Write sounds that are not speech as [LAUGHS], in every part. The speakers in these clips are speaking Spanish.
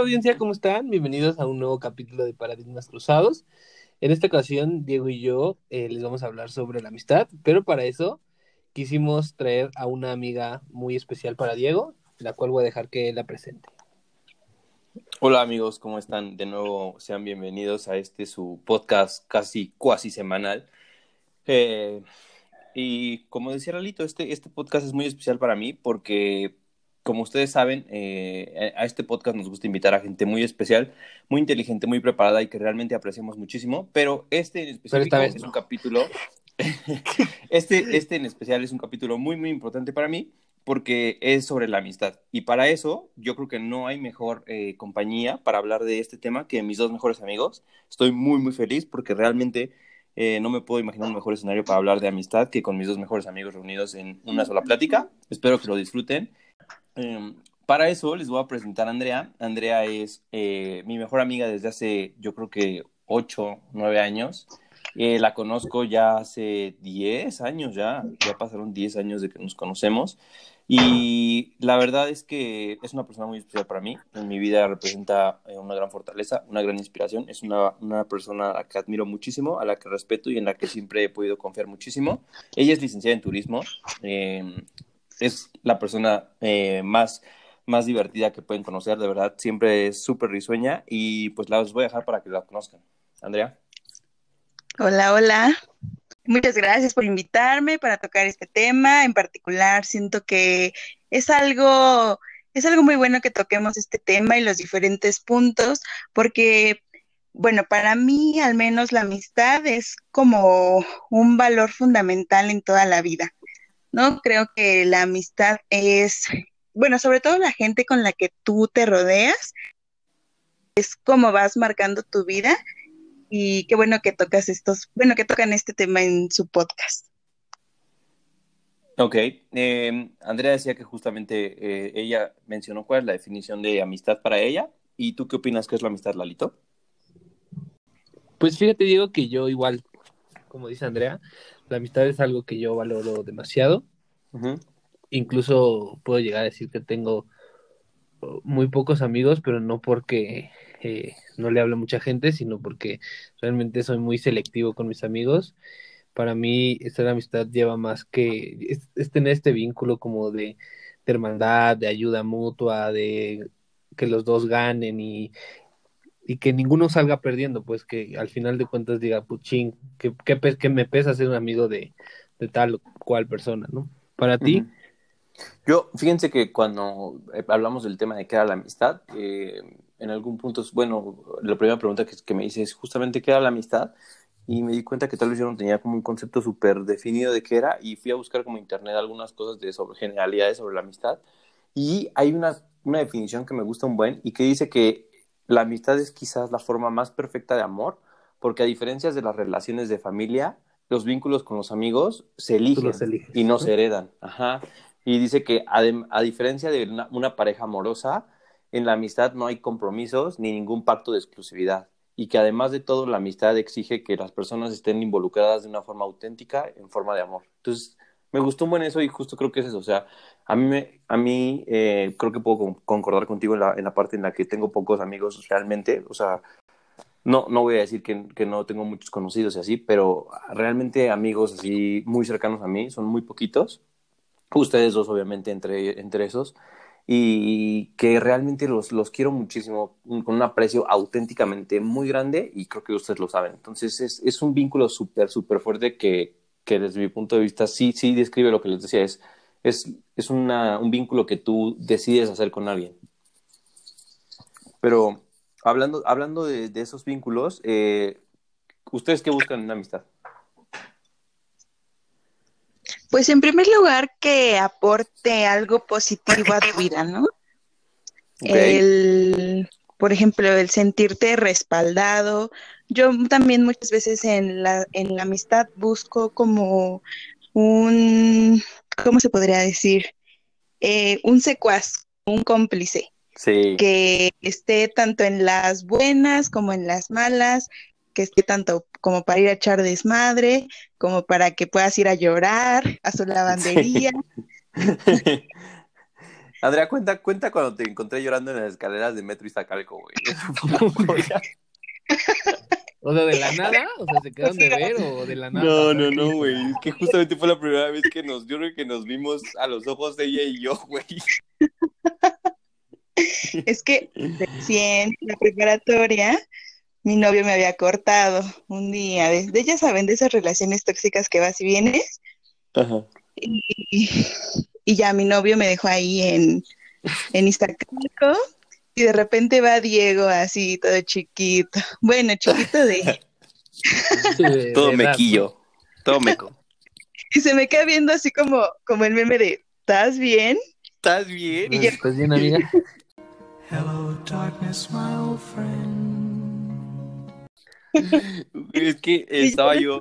Audiencia, ¿cómo están? Bienvenidos a un nuevo capítulo de Paradigmas Cruzados. En esta ocasión, Diego y yo eh, les vamos a hablar sobre la amistad, pero para eso quisimos traer a una amiga muy especial para Diego, la cual voy a dejar que la presente. Hola amigos, ¿cómo están? De nuevo, sean bienvenidos a este su podcast casi cuasi semanal. Eh, y como decía Lalito, este, este podcast es muy especial para mí porque como ustedes saben, eh, a este podcast nos gusta invitar a gente muy especial, muy inteligente, muy preparada y que realmente apreciamos muchísimo, pero este en especial es un capítulo, [LAUGHS] este, este en especial es un capítulo muy, muy importante para mí porque es sobre la amistad. Y para eso yo creo que no hay mejor eh, compañía para hablar de este tema que mis dos mejores amigos. Estoy muy, muy feliz porque realmente... Eh, no me puedo imaginar un mejor escenario para hablar de amistad que con mis dos mejores amigos reunidos en una sola plática. Espero que lo disfruten Em, para eso les voy a presentar a Andrea. Andrea es eh, mi mejor amiga desde hace, yo creo que 8, 9 años. Eh, la conozco ya hace 10 años, ya, ya pasaron 10 años de que nos conocemos. Y la verdad es que es una persona muy especial para mí. En mi vida representa eh, una gran fortaleza, una gran inspiración. Es una, una, persona a la que admiro muchísimo, a la que respeto y en la que siempre he podido confiar muchísimo. Ella es licenciada en turismo. Eh, es la persona eh, más, más divertida que pueden conocer, de verdad, siempre es súper risueña y pues la os voy a dejar para que la conozcan. Andrea. Hola, hola. Muchas gracias por invitarme para tocar este tema. En particular, siento que es algo, es algo muy bueno que toquemos este tema y los diferentes puntos, porque, bueno, para mí al menos la amistad es como un valor fundamental en toda la vida. ¿No? Creo que la amistad es, bueno, sobre todo la gente con la que tú te rodeas, es como vas marcando tu vida y qué bueno que tocas estos, bueno, que tocan este tema en su podcast. Ok, em, Andrea decía que justamente eh, ella mencionó cuál es la definición de amistad para ella. ¿Y tú qué opinas que es la amistad, Lalito? Pues fíjate, Diego, que yo igual, como dice Andrea, la amistad es algo que yo valoro demasiado. Incluso puedo llegar a decir que tengo uh, muy pocos amigos, pero no porque eh, no le hablo a mucha gente, sino porque realmente soy muy selectivo con mis amigos. Para mí, esta amistad lleva más que es, tener este vínculo como de, de hermandad, de ayuda mutua, de que los dos ganen y, y que ninguno salga perdiendo, pues que al final de cuentas diga, puchín, que, que, me pesa ser un amigo de, tal o cual persona, ¿no? Para ti. Yo, fíjense que cuando eh, hablamos del tema de qué era la amistad, eh, en algún punto, bueno, la primera pregunta que, que me hice es justamente qué era la amistad y me di cuenta que tal vez yo no tenía como un concepto súper definido de qué era y fui a buscar como internet algunas cosas de sobre generalidades sobre la amistad y hay una, una definición que me gusta un buen y que dice que la amistad es quizás la forma más perfecta de amor, porque a diferencia de las relaciones de familia, los vínculos con los amigos se eligen y no se heredan. Ajá. Y dice que a, diferencia de una, pareja amorosa, en la amistad no hay compromisos ni ningún pacto de exclusividad. Y que además de todo, la amistad exige que las personas estén involucradas de una forma auténtica, en forma de amor. Entonces, me gustó un buen eso y justo creo que es eso. O sea, a mí, me, a mí eh, creo que puedo concordar contigo en la, en la parte en la que tengo pocos amigos realmente. O sea, no, no voy a decir que, que, no tengo muchos conocidos y así, pero realmente amigos así muy cercanos a mí son muy poquitos. Ustedes dos, obviamente, entre, entre esos. Y que realmente los, los quiero muchísimo, con un aprecio auténticamente muy grande y creo que ustedes lo saben. Entonces es, es un vínculo súper, súper fuerte que, que desde mi punto de vista sí, sí describe lo que les decía, es, es, es una, un vínculo que tú decides hacer con alguien. Pero hablando, hablando de, esos vínculos, eh, ¿ustedes qué buscan en una amistad? Pues en primer lugar que aporte algo positivo a tu vida, ¿no? El, por ejemplo, el sentirte respaldado, yo también muchas veces en la, en la amistad busco como un, ¿cómo se podría decir? Eh, un secuaz, un cómplice. Sí. Que esté tanto en las buenas como en las malas, que esté tanto como para ir a echar desmadre, como para que puedas ir a llorar a su lavandería. [LAUGHS] Andrea, cuenta, cuenta cuando te encontré llorando en las escaleras de Metro Iztacalco, güey. [LAUGHS] O sea, de la nada, o sea, se quedaron de ver o de la nada. No, no, no, güey. Es que justamente fue la primera vez que nos, yo creo que nos vimos a los ojos de ella y yo, güey. Es que recién en la preparatoria, mi novio me había cortado un día. De, de ya saben, de esas relaciones tóxicas que vas y vienes. Ajá. Y, y ya mi novio me dejó ahí en, en Iztacalco. Y de repente va Diego así, todo chiquito. Bueno, chiquito de... [LAUGHS] Todo de mequillo. Todo meco. [LAUGHS] Y se me queda viendo así como, como el meme de, ¿estás bien? ¿Estás bien? Y yo- ¿Estás bien, amiga? Hello, darkness, my old friend. [LAUGHS] Es que estaba yo,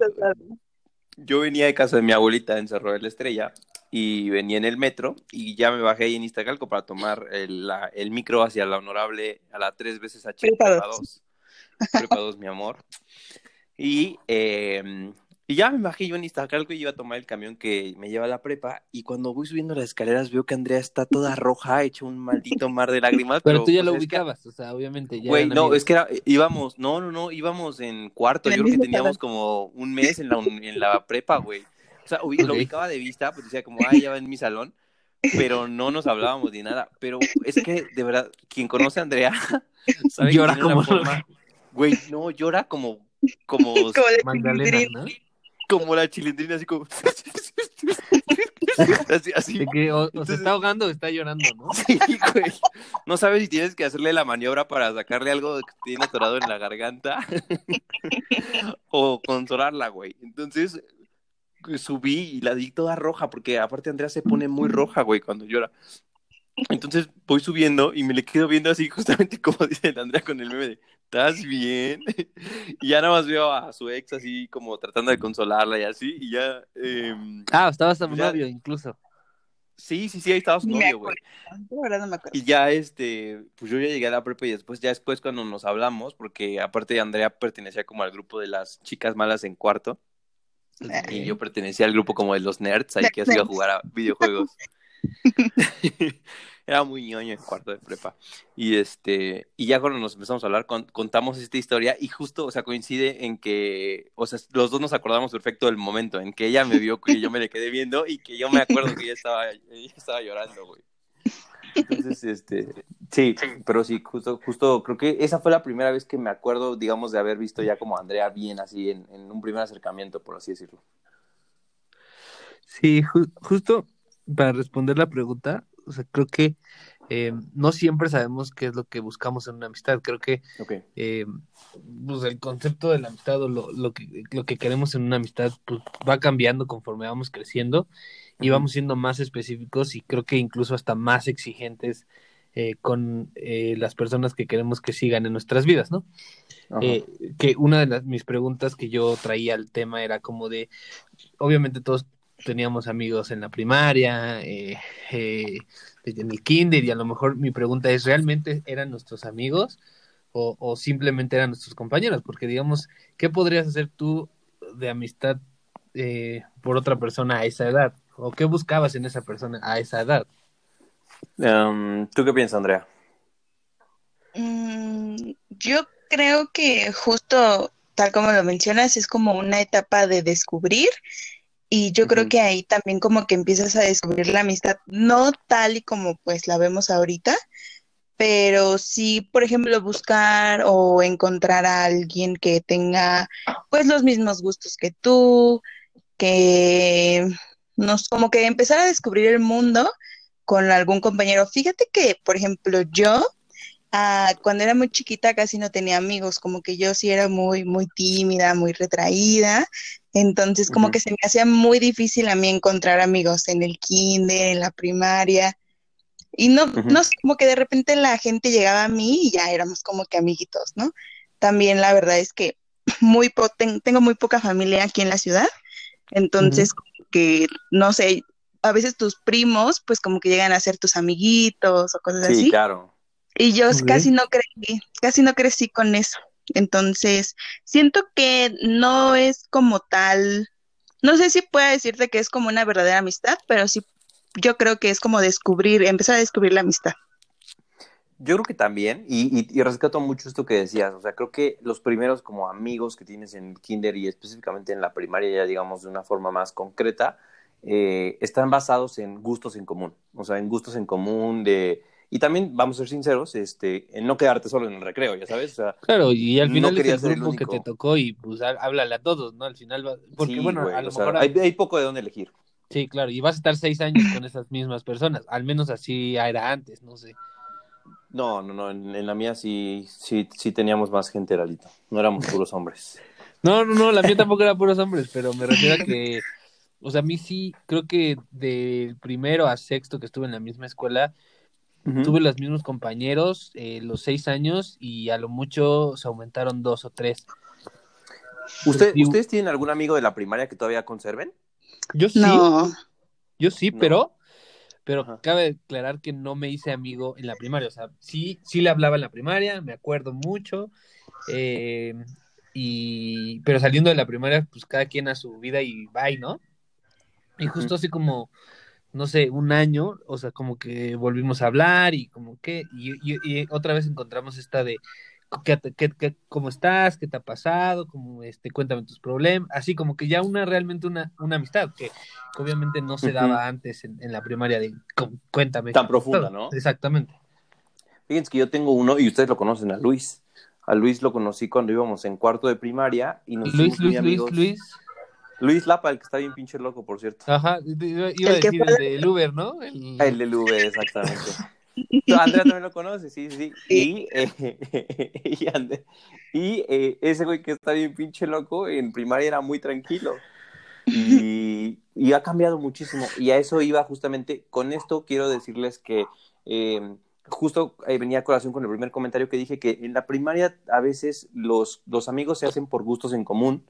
yo venía de casa de mi abuelita en Cerro de la Estrella y venía en el metro y ya me bajé ahí en Iztacalco para tomar el, la- el micro hacia la honorable, a la tres veces H Prepa Prepa dos. 2. Prepa 2, mi amor. Y, eh, y ya me bajé yo en Iztacalco y iba a tomar el camión que me lleva a la prepa y cuando voy subiendo las escaleras veo que Andrea está toda roja, hecha un maldito mar de lágrimas. Pero tú ya pues, lo que- ubicabas, o sea, obviamente ya. Güey, no, amigos. es que era, íbamos, no, no, no, íbamos en cuarto. Yo creo que teníamos como un mes en la, en la prepa, güey. Sea, ubi- lo ubicaba de vista, pues decía como, ay, ya va en mi salón, pero no nos hablábamos ni nada. Pero es que, de verdad, quien conoce a Andrea, [LAUGHS] sabe que Llora una como- forma- Güey, no, llora como, como, [LAUGHS] Como Magdalena. ¿no? como la chilindrina, así como... [LAUGHS] así, así. De que o, o se Entonces- está ahogando o está llorando, ¿no? Sí, güey. No sabes si tienes que hacerle la maniobra para sacarle algo que tiene atorado en la garganta o consolarla, güey. Entonces subí y la di toda roja porque aparte Andrea se pone muy roja, güey, cuando llora. Entonces voy subiendo y me le quedo viendo así [LAUGHS] justamente como dice Andrea con el meme de ¿estás bien? [LAUGHS] Y ya nada más veo a su ex así como tratando de consolarla y así y ya... em, Ah, estabas a mi O sea, novio, incluso. Sí, sí, sí, ahí estaba su novio, güey. De verdad no me acuerdo. Y ya, este, pues yo ya llegué a la prepa y después, ya después cuando nos hablamos, porque aparte de Andrea pertenecía como al grupo de las chicas malas en cuarto, y yo pertenecía al grupo como de los nerds, ahí que hacía jugar a videojuegos. [LAUGHS] Era muy ñoño en cuarto de prepa. Y este, y ya cuando nos empezamos a hablar, con- contamos esta historia y justo, o sea, coincide en que, o sea, los dos nos acordamos perfecto del momento en que ella me vio, que yo me le quedé viendo y que yo me acuerdo que ella estaba, ella estaba llorando, güey. Entonces, este, sí, pero sí, justo, justo, creo que esa fue la primera vez que me acuerdo, digamos, de haber visto ya como a Andrea bien así en, en un primer acercamiento, por así decirlo. Sí, ju- justo para responder la pregunta, o sea, creo que eh, no siempre sabemos qué es lo que buscamos en una amistad. Creo que eh, pues el concepto de la amistad o lo, lo que, lo que queremos en una amistad pues, va cambiando conforme vamos creciendo y vamos siendo más específicos y creo que incluso hasta más exigentes eh, con eh, las personas que queremos que sigan en nuestras vidas, ¿no? Eh, que una de las, mis preguntas que yo traía al tema era como de, obviamente todos teníamos amigos en la primaria, eh, eh, en el kinder, y a lo mejor mi pregunta es, ¿realmente eran nuestros amigos o, o simplemente eran nuestros compañeros? Porque digamos, ¿qué podrías hacer tú de amistad eh, por otra persona a esa edad? ¿O qué buscabas en esa persona a esa edad? Em, ¿Tú qué piensas, Andrea? Mm, yo creo que justo tal como lo mencionas, es como una etapa de descubrir y yo creo que ahí también como que empiezas a descubrir la amistad, no tal y como pues la vemos ahorita, pero sí, por ejemplo, buscar o encontrar a alguien que tenga pues los mismos gustos que tú, que nos como que empezar a descubrir el mundo con algún compañero. Fíjate que, por ejemplo, yo ah, cuando era muy chiquita casi no tenía amigos, como que yo sí era muy, muy tímida, muy retraída, entonces como que se me hacía muy difícil a mí encontrar amigos en el kinder, en la primaria, y no, no sé, como que de repente la gente llegaba a mí y ya éramos como que amiguitos, ¿no? También la verdad es que muy po- ten- tengo muy poca familia aquí en la ciudad, entonces como que, no sé, a veces tus primos pues como que llegan a ser tus amiguitos o cosas Sí, así. claro. Y yo casi no crecí, casi no crecí con eso. Entonces, siento que no es como tal, no sé si puedo decirte que es como una verdadera amistad, pero sí yo creo que es como descubrir, empezar a descubrir la amistad. Yo creo que también, y, y, rescato mucho esto que decías, o sea, creo que los primeros como amigos que tienes en kinder y específicamente en la primaria, ya digamos de una forma más concreta, eh, están basados en gustos en común, o sea, en gustos en común de... Y también, vamos a ser sinceros, este, en no quedarte solo en el recreo, ya sabes. O sea, claro, y al final no es el grupo que te tocó y pues háblale a todos, ¿no? Al final, va... porque sí, bueno, güey, a lo sea, mejor... hay, hay poco de dónde elegir. Sí, claro, y vas a estar seis años con esas mismas personas, al menos así era antes, no sé. No, no, no, en, en la mía sí, sí, sí teníamos más gente, Lalito. No éramos puros hombres. [LAUGHS] No, no, no, la mía tampoco era puros hombres, pero me refiero a que, o sea, a mí sí, creo que del primero a sexto que estuve en la misma escuela, tuve los mismos compañeros eh, los seis años y a lo mucho se aumentaron dos o tres. ¿Usted- ¿Ustedes tienen algún amigo de la primaria que todavía conserven? Yo sí, No, yo sí, No. pero, pero Ajá. cabe aclarar que no me hice amigo en la primaria, o sea, sí, sí le hablaba en la primaria, me acuerdo mucho, eh, y, pero saliendo de la primaria, pues cada quien a su vida y bye, ¿no? Y justo así como, no sé, un año, o sea, como que volvimos a hablar y como que, y, y- y otra vez encontramos esta de, ¿qué, qué- qué- ¿cómo estás? ¿Qué te ha pasado? Como, este, cuéntame tus problemas, así como que ya una, realmente una, una amistad, que, que obviamente no se daba antes en, en la primaria de, "Cu- cuéntame. Tan profunda, pasado". ¿no? Exactamente. Fíjense que yo tengo uno, y ustedes lo conocen, a Luis. A Luis lo conocí cuando íbamos en cuarto de primaria y nos Luis, Luis, Luis. Luis. Luis Lapa, el que está bien pinche loco, por cierto. Ajá, iba a El que decir el del Uber, ¿no? El- El del V, exactamente. [LAUGHS] [LAUGHS] Andrea también lo [LAUGHS] conoce, sí, sí. Y, eh, [LAUGHS] y, Ande- y, eh, ese güey que está bien pinche loco, en primaria era muy tranquilo. Y, y ha cambiado muchísimo. Y a eso iba justamente. Con esto quiero decirles que eh, justo eh, venía a colación con el primer comentario que dije que en la primaria a veces los, los amigos se hacen por gustos en común.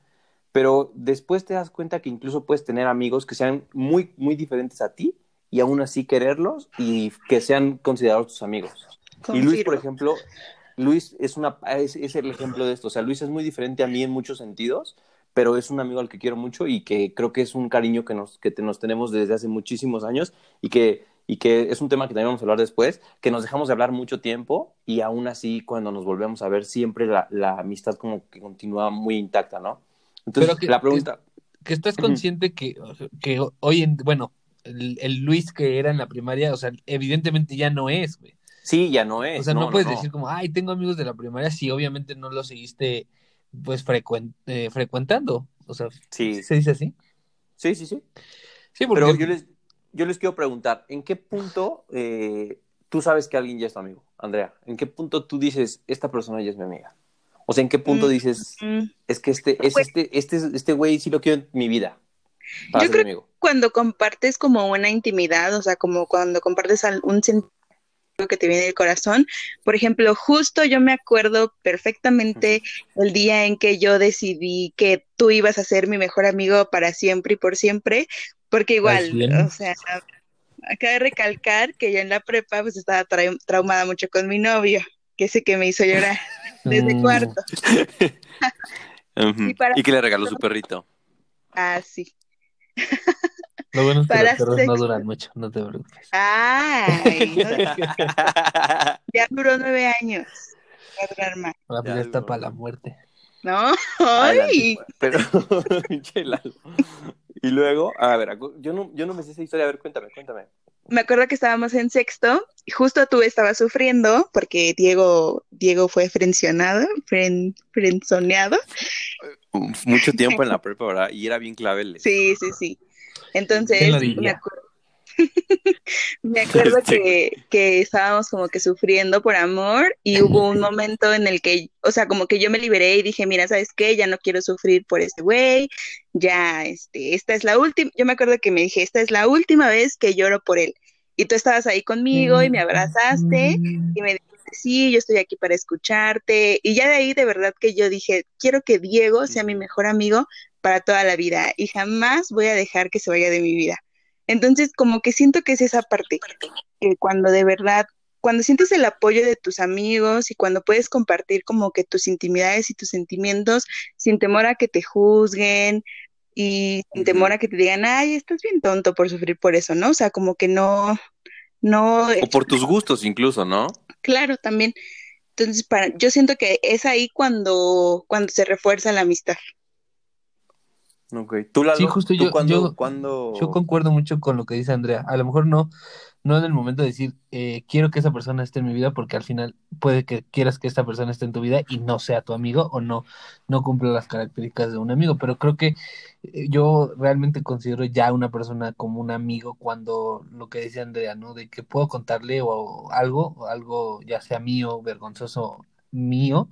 Pero después te das cuenta que incluso puedes tener amigos que sean muy, muy diferentes a ti y aún así quererlos y que sean considerados tus amigos. Y Luis, por ejemplo, Luis es, una, es, es el ejemplo de esto. O sea, Luis es muy diferente a mí en muchos sentidos, pero es un amigo al que quiero mucho y que creo que es un cariño que nos, que te- nos tenemos desde hace muchísimos años y que, y que es un tema que también vamos a hablar después, que nos dejamos de hablar mucho tiempo y aún así cuando nos volvemos a ver siempre la, la amistad como que continúa muy intacta, ¿no? Entonces, Pero que- la pregunta... que estás Ujú. consciente que, que hoy en, bueno, el, el Luis que era en la primaria, o sea, evidentemente ya no es, güey. Sí, ya no es. O sea, no, no, puedes no. decir como, ay, tengo amigos de la primaria, si obviamente no los seguiste, pues, frecuen- eh, frecuentando. O sea, Sí. ¿se dice así? Sí, sí, sí. Sí, porque Pero yo les, yo les quiero preguntar, ¿en qué punto eh, tú sabes que alguien ya es tu amigo, Andrea? ¿En qué punto tú dices, esta persona ya es mi amiga? O sea, ¿en qué punto Mm, dices, mm. es que este, es Pues- este, este, este güey sí lo quiero en mi vida? Yo creo- amigo. Cuando compartes como una intimidad, o sea, como cuando compartes un sentimiento que te viene del corazón. Por ejemplo, justo yo me acuerdo perfectamente el día en que yo decidí que tú ibas a ser mi mejor amigo para siempre y por siempre, porque igual, o sea, acaba de recalcar que yo en la prepa pues estaba tra- traumada mucho con mi novio, que ese que me hizo llorar [LAUGHS] desde Mm. cuarto. [LAUGHS] Ujú. [LAUGHS] Y Y que le regaló su perrito. Ah, sí. Lo bueno es que Para los perros no duran mucho, no te preocupes. Ay, no, [LAUGHS] ya duró nueve años. Va a durar más, La Ya ya está para la muerte. ¿no? Adelante, Ay, pues. Pero. [LAUGHS] Y luego, a ver, yo no, yo no me sé esa historia. A ver, cuéntame, cuéntame. me acuerdo que estábamos en sexto y justo tú estabas sufriendo porque Diego, Diego fue frencionado, fren, frenzoneado. Mucho tiempo en la prepa, ¿verdad? Y era bien clave. Sí, sí, sí. Entonces, ¿Quién lo me acuerdo, [LAUGHS] me acuerdo Este que, que estábamos como que sufriendo por amor y hubo un momento en el que, o sea, como que yo me liberé y dije, mira, ¿sabes qué? Ya no quiero sufrir por ese güey, ya, este, esta es la última, yo me acuerdo que me dije, esta es la última vez que lloro por él. Y tú estabas ahí conmigo y me abrazaste y me dijiste, sí, yo estoy aquí para escucharte. Y ya de ahí de verdad que yo dije, quiero que Diego sea mi mejor amigo para toda la vida y jamás voy a dejar que se vaya de mi vida. Entonces, como que siento que es esa parte, que cuando de verdad, cuando sientes el apoyo de tus amigos y cuando puedes compartir como que tus intimidades y tus sentimientos sin temor a que te juzguen, y sin temor a que te digan, ay, estás bien tonto por sufrir por eso, ¿no? O sea, como que no, no, O por tus gustos incluso, ¿no? claro, también. Entonces, para, yo siento que es ahí cuando, cuando se refuerza la amistad. Ok. ¿Tú, Lalo? Sí, justo ¿Tú yo- cuándo, yo- concuerdo mucho con lo que dice Andrea. A lo mejor no, no en el momento de decir, eh, quiero que esa persona esté en mi vida, porque al final puede que quieras que esta persona esté en tu vida y no sea tu amigo o no, no cumpla las características de un amigo. Pero creo que eh, yo realmente considero ya una persona como un amigo cuando lo que dice Andrea, ¿no? De que puedo contarle o algo, o algo ya sea mío, vergonzoso mío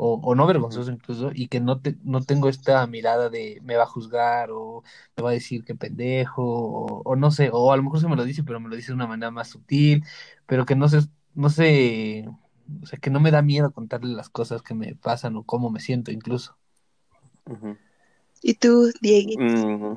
o, o no vergonzoso incluso, y que no, te, no tengo esta mirada de me va a juzgar o me va a decir que pendejo, o, o no sé, o a lo mejor se me lo dice, pero me lo dice de una manera más sutil, pero que no sé, no sé, o sea, que no me da miedo contarle las cosas que me pasan o cómo me siento incluso. ¿Y tú, Diego? Mm,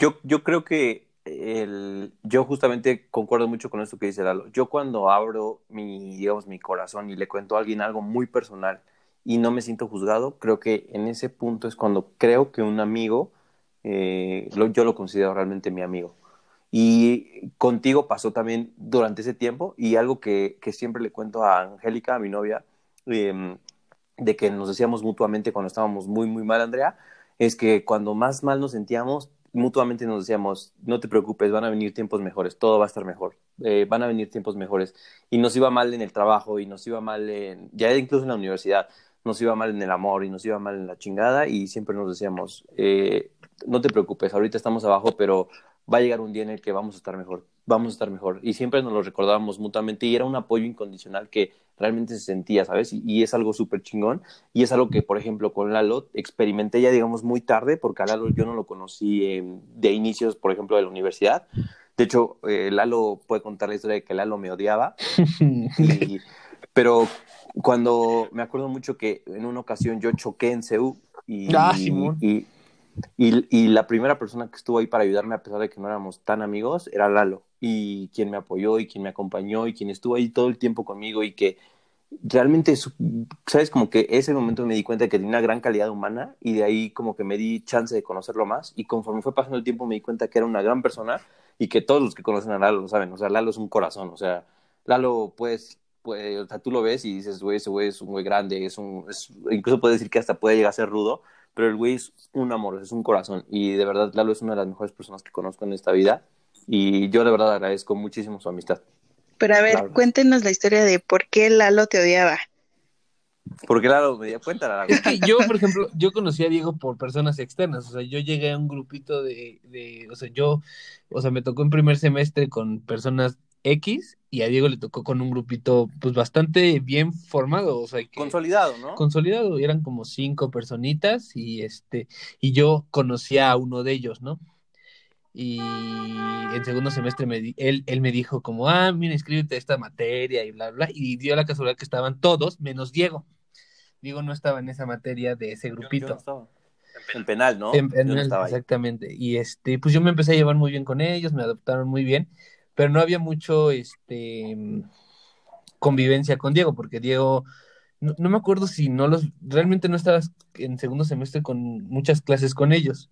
Yo, yo creo que el, yo justamente concuerdo mucho con esto que dice Lalo. Yo cuando abro mi, digamos, mi corazón y le cuento a alguien algo muy personal y no me siento juzgado, creo que en ese punto es cuando creo que un amigo, eh, lo- yo lo considero realmente mi amigo. Y contigo pasó también durante ese tiempo y algo que, que siempre le cuento a Angélica, a mi novia, em, de que nos decíamos mutuamente cuando estábamos muy, muy mal, Andrea, es que cuando más mal nos sentíamos, mutuamente nos decíamos, no te preocupes, van a venir tiempos mejores, todo va a estar mejor, eh, van a venir tiempos mejores. Y nos iba mal en el trabajo y nos iba mal en, ya incluso en la universidad, nos iba mal en el amor y nos iba mal en la chingada y siempre nos decíamos, eh, no te preocupes, ahorita estamos abajo, pero va a llegar un día en el que vamos a estar mejor, vamos a estar mejor. Y siempre nos lo recordábamos mutuamente y era un apoyo incondicional que realmente se sentía, ¿sabes? Y, y es algo súper chingón. Y es algo que, por ejemplo, con Lalo experimenté ya, digamos, muy tarde, porque a Lalo yo no lo conocí eh, de inicios, por ejemplo, de la universidad. De hecho, eh, Lalo puede contar la historia de que Lalo me odiaba. [LAUGHS] Y- pero cuando me acuerdo mucho que en una ocasión yo choqué en CEU y, Ah, y, y, y la primera persona que estuvo ahí para ayudarme, a pesar de que no éramos tan amigos, era Lalo. Y quien me apoyó y quien me acompañó y quien estuvo ahí todo el tiempo conmigo y que realmente, ¿sabes? Como que ese momento me di cuenta de que tenía una gran calidad humana y de ahí como que me di chance de conocerlo más y conforme fue pasando el tiempo me di cuenta que era una gran persona y que todos los que conocen a Lalo lo saben. O sea, Lalo es un corazón. O sea, Lalo, pues, pues o sea, tú lo ves y dices, güey, ese güey es un güey grande, es un, es- incluso puedes decir que hasta puede llegar a ser rudo, pero el güey es un amor, es un corazón. Y de verdad, Lalo es una de las mejores personas que conozco en esta vida. Y yo de verdad agradezco muchísimo su amistad. Pero a ver, cuéntenos la historia de por qué Lalo te odiaba. Porque Lalo me dio cuenta, Lalo. Es que yo, por ejemplo, yo conocí a Diego por personas externas, o sea, yo llegué a un grupito de, de, o sea, yo, o sea, me tocó en primer semestre con personas X y a Diego le tocó con un grupito, pues, bastante bien formado, o sea, que Consolidado, ¿no? consolidado, eran como cinco personitas y este, y yo conocía a uno de ellos, ¿no? Y en segundo semestre me di- él, él me dijo como, ah, mira, inscríbete a esta materia y bla, bla, y dio la casualidad que estaban todos, menos Diego. Diego no estaba en esa materia de ese Yo- yo grupito. no estaba. En penal, ¿no? En- en- Yo no exactamente. Y este, pues yo me empecé a llevar muy bien con ellos, me adoptaron muy bien, pero no había mucho este convivencia con Diego, porque Diego, no, no me acuerdo si no los, realmente no estabas en segundo semestre con muchas clases con ellos.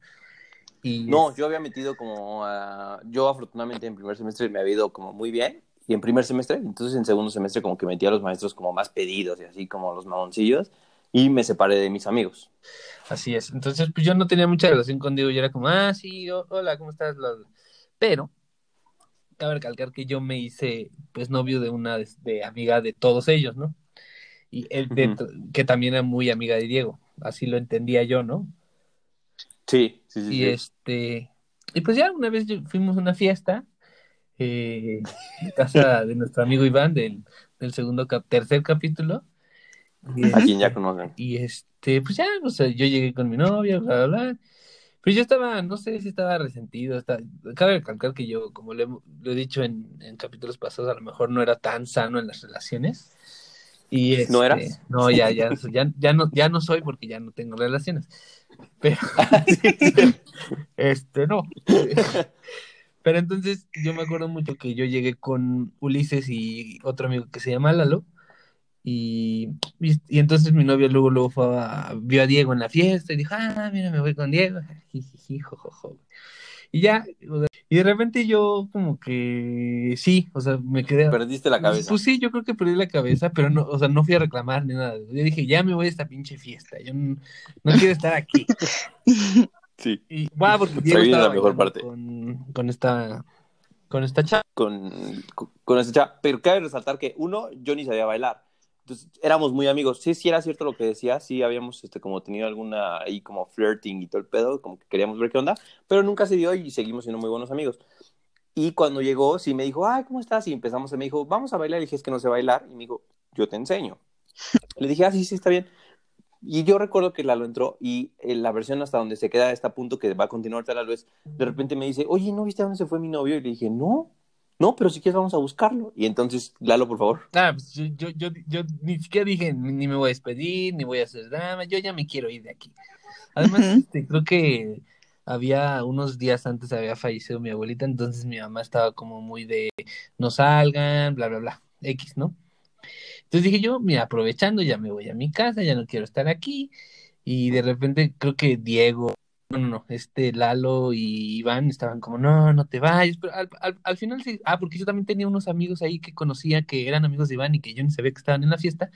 Y No, yo había metido como, ah, yo afortunadamente en primer semestre me había ido como muy bien, y en primer semestre, entonces en segundo semestre como que metí a los maestros como más pedidos y así como los mamoncillos, y me separé de mis amigos. Así es. Entonces, pues yo no tenía mucha relación con Diego. Yo era como, ah, sí, ho- hola, ¿cómo estás? Pero, cabe recalcar que yo me hice, pues, novio de una de, de amiga de todos ellos, ¿no? Y él, que también era muy amiga de Diego. Así lo entendía yo, ¿no? Sí, sí, sí. Y sí. este, y pues ya una vez fuimos a una fiesta eh, en casa de nuestro amigo Iván del, del segundo cap- tercer capítulo. Y, A quien ya conocen. y este, pues ya, no sé, yo llegué con mi novia, bla, bla, bla. Pero yo estaba, no sé si estaba resentido. Está... Cabe recalcar que yo, como lo he, lo he dicho en, en capítulos pasados, a lo mejor no era tan sano en las relaciones. Y este, ¿No eras? No, ya, ya, ya, ya no, ya no soy porque ya no tengo relaciones. Pero, [LAUGHS] este, no. Pero entonces yo me acuerdo mucho que yo llegué con Ulises y otro amigo que se llama Lalo. Y, y, y entonces mi novio luego, luego fue a- vio a Diego en la fiesta y dijo, ah, mira, me voy con Diego. [LAUGHS] Y ya, o sea, y de repente yo como que sí, o sea, me quedé. Perdiste la cabeza. Pues sí, yo creo que perdí la cabeza, pero no, o sea, no fui a reclamar ni nada. Yo dije, ya me voy a esta pinche fiesta, yo no, no quiero estar aquí. [LAUGHS] Sí. Y va, porque Diego estaba la mejor parte. Con, con esta, con esta chava. con, con esta chava. Pero cabe resaltar que, uno, yo ni sabía bailar. Entonces, éramos muy amigos. Sí, sí era cierto lo que decía. Sí, habíamos este, como tenido alguna ahí como flirting y todo el pedo, como que queríamos ver qué onda. Pero nunca se dio y seguimos siendo muy buenos amigos. Y cuando llegó, sí me dijo, ay, ¿cómo estás? Y empezamos, y me dijo, vamos a bailar. Le dije, es que no sé bailar. Y me dijo, yo te enseño. [LAUGHS] Le dije, ah, sí, sí, está bien. Y yo recuerdo que Lalo entró y en la versión hasta donde se queda está a punto que va a continuar Lalo es, de repente me dice, oye, ¿no viste a dónde se fue mi novio? Y le dije, no, no, pero si quieres vamos a buscarlo. Y entonces, Lalo, por favor. Ah, pues yo, yo, yo, yo ni siquiera dije, ni me voy a despedir, ni voy a hacer drama, yo ya me quiero ir de aquí. Además, este, creo que había unos días antes había fallecido mi abuelita, entonces mi mamá estaba como muy de no salgan, bla, bla, bla, X, ¿no? Entonces dije yo, mira, aprovechando, ya me voy a mi casa, ya no quiero estar aquí. Y de repente creo que Diego, no, no, no, este Lalo y Iván estaban como, no, no te vayas. Pero al, al, al final sí, ah, porque yo también tenía unos amigos ahí que conocía que eran amigos de Iván y que yo ni sabía que estaban en la fiesta.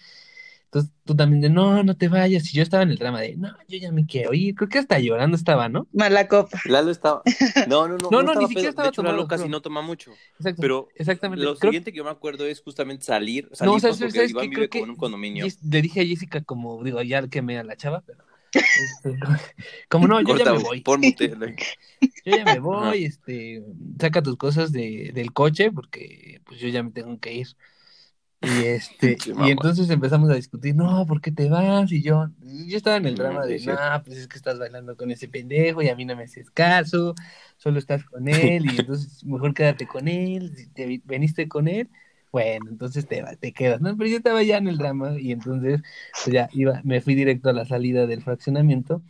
Entonces tú también de, no, no te vayas. Y yo estaba en el drama de, no, yo ya me quiero ir. Creo que hasta llorando estaba, ¿no? Mala copa. Lalo estaba. [LAUGHS] No, no, no. No, no, ni estaba siquiera estaba De hecho, Lalo tomado, casi creo. no toma mucho. Exacto. Pero Exactamente. lo Creo- siguiente que yo me acuerdo es justamente salir. Salir no, o sea, porque ¿sabes Iván vive como en un condominio. Le dije a Jessica como, digo, ya quemé a la chava, pero este, [LAUGHS] como no, yo Corta, ya me voy. [LAUGHS] Yo ya me voy, este, saca tus cosas de, del coche porque pues yo ya me tengo que ir. Y este, [LAUGHS] y entonces empezamos a discutir, no, ¿por qué te vas? Y yo, yo estaba en el drama de, no, pues es que estás bailando con ese pendejo y a mí no me haces caso, solo estás con él y entonces mejor quédate con él, te veniste con él, bueno, entonces te, te quedas, ¿no? Pero yo estaba ya en el drama y entonces pues ya iba, me fui directo a la salida del fraccionamiento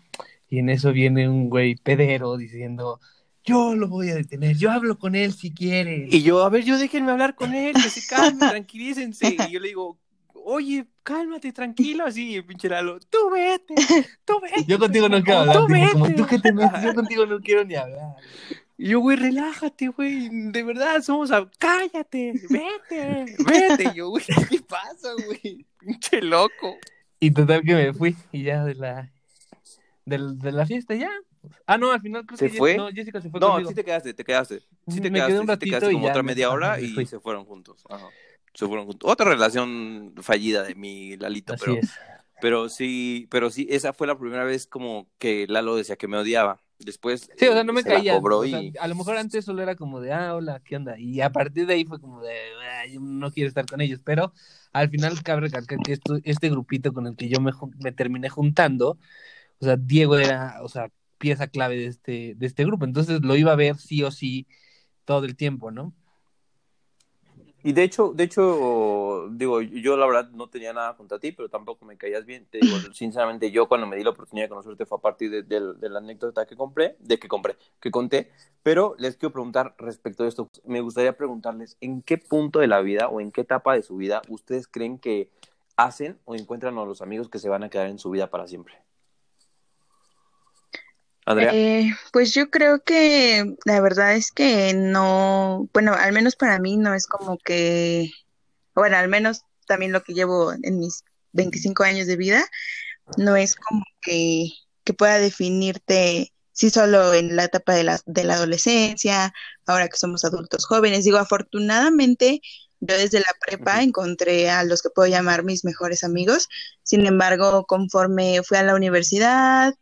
y en eso viene un güey pedero diciendo, yo lo voy a detener, yo hablo con él si quiere. Y yo, a ver, yo déjenme hablar con él, que se calme, tranquilícense. Y yo le digo, oye, cálmate, tranquilo, así, pinche Lalo, tú vete, tú vete. Yo contigo no quiero Tú hablar, como vete. tú que te metes, yo contigo no quiero ni hablar. Y yo, güey, relájate, güey, de verdad, somos a... Cállate, vete, vete. Y yo, güey, [LAUGHS] ¿qué pasa, güey? Pinche loco. Y total que me fui y ya de la del- de, la fiesta ya. Ah, no, al final creo ¿Se que fue? no, Jessica se fue No, conmigo. sí te quedaste, te quedaste. Sí te Me quedaste, quedé un sí te ratito quedaste como otra me- media hora me y se fueron juntos. Ajá. Se fueron juntos. Otra relación fallida de mi Lalito, Así pero... es. Pero sí, pero sí, esa fue la primera vez como que Lalo decía que me odiaba. Después Sí, o sea, no me se caía. cobró o sea, y a lo mejor antes solo era como de, ah, hola, ¿qué onda? Y a partir de ahí fue como de, "Ah, yo no quiero estar con ellos. Pero al final cabe recalcar que esto, este grupito con el que yo me, me terminé juntando, o sea, Diego era, o sea, pieza clave de este, de este grupo. Entonces lo iba a ver sí o sí todo el tiempo, ¿no? Y de hecho, de hecho, digo, yo la verdad no tenía nada contra ti, pero tampoco me caías bien. Te digo, [CLEARS THROAT] sinceramente, yo cuando me di la oportunidad de conocerte fue a partir de, de- de la anécdota que compré, de que compré, que conté. Pero les quiero preguntar respecto de esto. Me gustaría preguntarles en qué punto de la vida o en qué etapa de su vida ustedes creen que hacen o encuentran a los amigos que se van a quedar en su vida para siempre. Andrea. Eh, pues yo creo que la verdad es que no, bueno, al menos para mí no es como que, bueno, al menos también lo que llevo en mis 25 años de vida, no es como que, que pueda definirte sí solo en la etapa de la, de la adolescencia, ahora que somos adultos jóvenes. Digo, afortunadamente yo desde la prepa encontré a los que puedo llamar mis mejores amigos. Sin embargo, conforme fui a la universidad,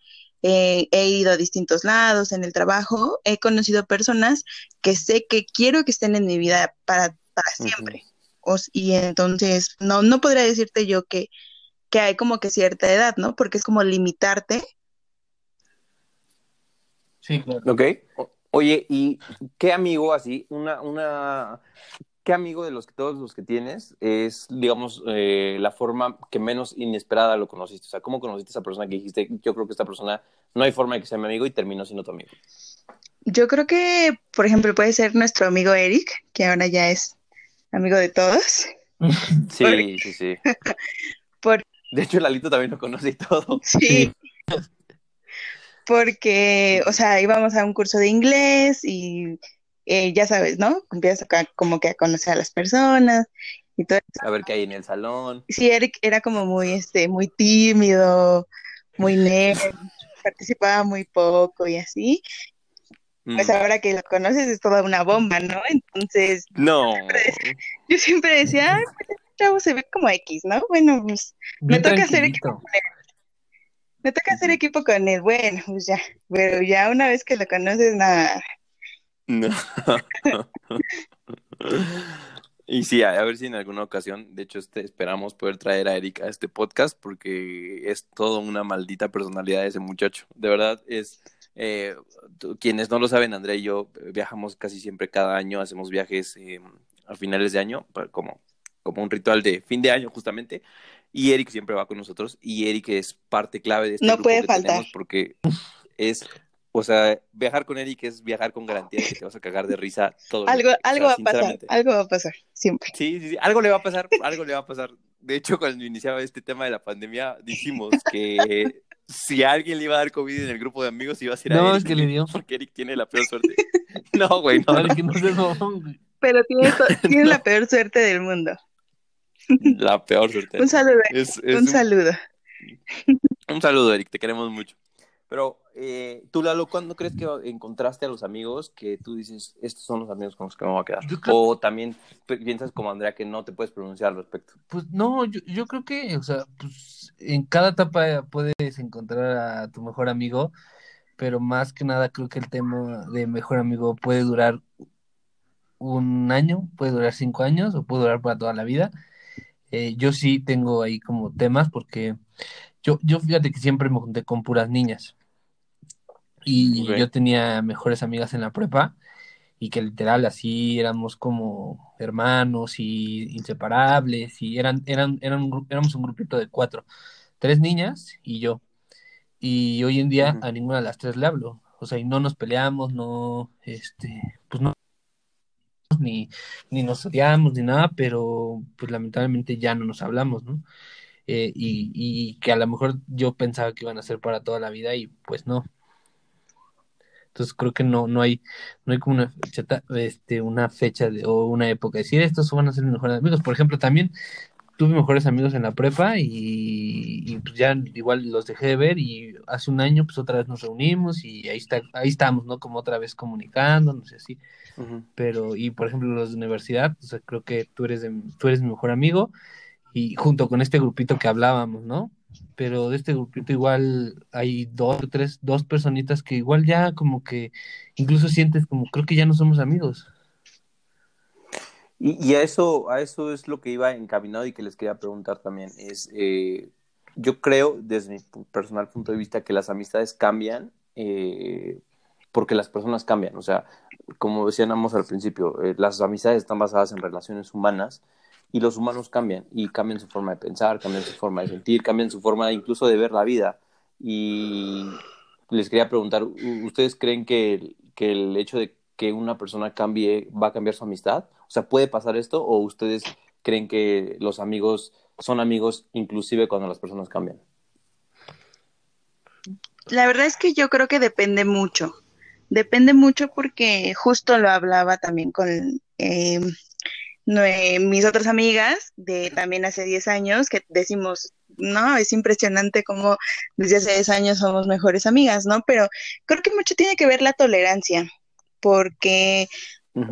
eh, he ido a distintos lados en el trabajo, he conocido personas que sé que quiero que estén en mi vida para, para siempre. Y entonces, no, no podría decirte yo que, que hay como que cierta edad, ¿no? Porque es como limitarte. Sí, claro. Ok. O- Oye, ¿y qué amigo así, una, una, qué amigo de los que todos los que tienes es, digamos, eh, la forma que menos inesperada lo conociste? O sea, ¿cómo conociste a esa persona que dijiste, yo creo que esta persona no hay forma de que sea mi amigo y terminó siendo tu amigo? Yo creo que, por ejemplo, puede ser nuestro amigo Eric, que ahora ya es amigo de todos. [LAUGHS] Sí, sí, sí. [LAUGHS] Por- De hecho, Lalito también lo conoce y todo. Sí. Porque, o sea, íbamos a un curso de inglés y eh, ya sabes, ¿no? Empiezas acá como que a conocer a las personas y todo. A ver qué hay en el salón. Sí, Eric era como muy, este, muy tímido, muy nerd, [LAUGHS] participaba muy poco y así. Pues Mm. ahora que lo conoces es toda una bomba, ¿no? Entonces, No. yo siempre decía, ay, pues este chavo se ve como X, ¿no? Bueno, pues me toca hacer equipo con él. Me toca hacer equipo con él. Bueno, pues ya. Pero ya una vez que lo conoces, nada. No. [LAUGHS] Y sí, a, ver si en alguna ocasión, de hecho, este, esperamos poder traer a Eric a este podcast porque es toda una maldita personalidad ese muchacho. De verdad, es... eh, quienes no lo saben, Andrea y yo viajamos casi siempre cada año, hacemos viajes eh, a finales de año, como, como un ritual de fin de año justamente, y Eric siempre va con nosotros, y Eric es parte clave de este No grupo puede que faltar. tenemos porque es, o sea, viajar con Eric es viajar con garantía de que te vas a cagar de risa todo el Algo. O algo sea, va a pasar, algo va a pasar, siempre. Sí, sí, sí, algo le va a pasar, algo le va a pasar. De hecho, cuando iniciaba este tema de la pandemia, dijimos que si a alguien le iba a dar COVID en el grupo de amigos, iba a ser a No, Eric, es que le dio. porque Eric tiene la peor suerte. [LAUGHS] No, güey, no, Para no. que no se güey. Pero tiene, to- [LAUGHS] tiene la peor suerte del mundo. la peor suerte. Un saludo, Es- es un saludo. Un saludo, Eric, te queremos mucho. Pero eh, tú, Lalo, ¿cuándo crees que encontraste a los amigos que tú dices, estos son los amigos con los que me voy a quedar? Creo- O también pi- piensas como Andrea que no te puedes pronunciar al respecto. Pues no, yo, yo creo que, o sea, pues en cada etapa puedes encontrar a tu mejor amigo, pero más que nada creo que el tema de mejor amigo puede durar un año, puede durar cinco años o puede durar para toda la vida. Eh, yo sí tengo ahí como temas porque yo, yo fíjate que siempre me junté con puras niñas y yo tenía mejores amigas en la prepa y que literal así éramos como hermanos y inseparables y eran, eran, eran un éramos un grupito de cuatro, tres niñas y yo. Y hoy en día a ninguna de las tres le hablo. O sea, y no nos peleamos, no, este, pues no, ni, ni nos odiamos ni nada, pero pues lamentablemente ya no nos hablamos, ¿no? Eh, y, y que a lo mejor yo pensaba que iban a ser para toda la vida y pues no. Entonces creo que no, no hay, no hay como una fecha, este, una fecha de, o una época de decir estos van a ser mis mejores amigos. Por ejemplo, también tuve mejores amigos en la prepa y, y, pues ya igual los dejé de ver y hace un año pues otra vez nos reunimos y ahí está, ahí estamos, ¿no? Como otra vez comunicándonos y así. Pero, y por ejemplo los de universidad, o sea, creo que tú eres de, tú eres mi mejor amigo y junto con este grupito que hablábamos, ¿no? Pero de este grupito igual hay dos tres, dos personitas que igual ya como que incluso sientes como creo que ya no somos amigos. Y, y a eso, a eso es lo que iba encaminado y que les quería preguntar también. Es, eh, yo creo, desde mi personal punto de vista, que las amistades cambian eh, porque las personas cambian. O sea, como decíamos al principio, eh, las amistades están basadas en relaciones humanas y los humanos cambian y cambian su forma de pensar, cambian su forma de sentir, cambian su forma incluso de ver la vida. Y les quería preguntar, ¿u- ¿ustedes creen que, que el hecho de que una persona cambie va a cambiar su amistad? O sea, ¿puede pasar esto o ustedes creen que los amigos son amigos inclusive cuando las personas cambian? La verdad es que yo creo que depende mucho. Depende mucho porque justo lo hablaba también con eh, mis otras amigas de también hace 10 años que decimos, no, es impresionante cómo desde hace 10 años somos mejores amigas, ¿no? Pero creo que mucho tiene que ver la tolerancia, porque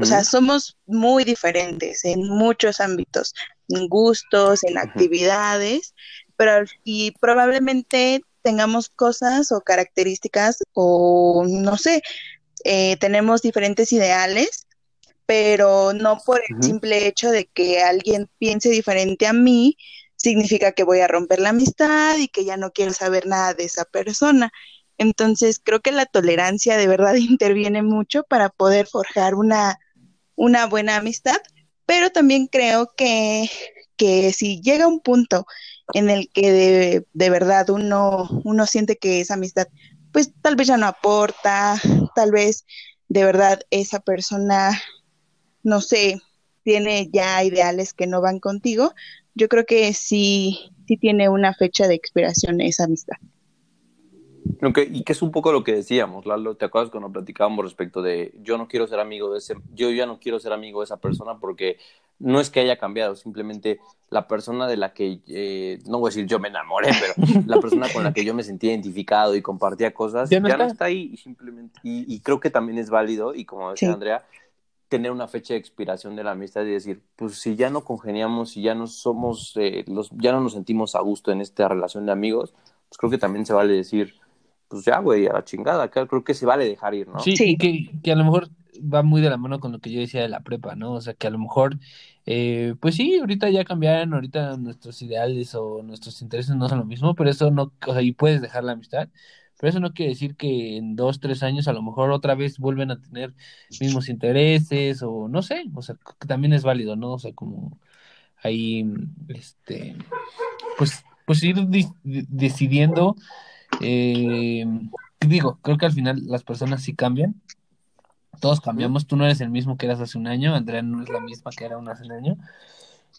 o sea, somos muy diferentes en muchos ámbitos, en gustos, en actividades, pero y probablemente tengamos cosas o características o no sé, eh, tenemos diferentes ideales, pero no por el simple hecho de que alguien piense diferente a mí, significa que voy a romper la amistad y que ya no quiero saber nada de esa persona. Entonces, creo que la tolerancia de verdad [LAUGHS] interviene mucho para poder forjar una, una buena amistad, pero también creo que, que si llega un punto en el que de, de verdad uno, uno siente que esa amistad, pues tal vez ya no aporta, tal vez de verdad esa persona, no sé, tiene ya ideales que no van contigo, yo creo que sí, sí tiene una fecha de expiración esa amistad. Okay, y que es un poco lo que decíamos, Lalo, ¿te acuerdas cuando platicábamos respecto de yo no quiero ser amigo de ese, yo ya no quiero ser amigo de esa persona porque no es que haya cambiado, simplemente la persona de la que, eh, no voy a decir yo me enamoré, pero [LAUGHS] la persona con la que yo me sentía identificado y compartía cosas, ya no, está. ahí y simplemente, y, creo que también es válido, y como decía Andrea, tener una fecha de expiración de la amistad y decir, pues si ya no congeniamos, si ya no somos, eh, los, ya no nos sentimos a gusto en esta relación de amigos, pues creo que también se vale decir, pues ya, güey, a la chingada. Creo que se vale dejar ir, ¿no? Sí, sí. Que, que, a lo mejor va muy de la mano con lo que yo decía de la prepa, ¿no? O sea, que a lo mejor, eh, pues sí, ahorita ya cambiaron, ahorita nuestros ideales o nuestros intereses no son lo mismo, pero eso no, o sea, y puedes dejar la amistad, pero eso no quiere decir que en dos, tres años a lo mejor otra vez vuelven a tener mismos intereses o no sé, o sea, que también es válido, ¿no? O sea, como ahí, este, pues, pues ir decidiendo eh, digo, creo que al final las personas sí cambian. Todos cambiamos. Tú no eres el mismo que eras hace un año. Andrea no es la misma que era hace un año.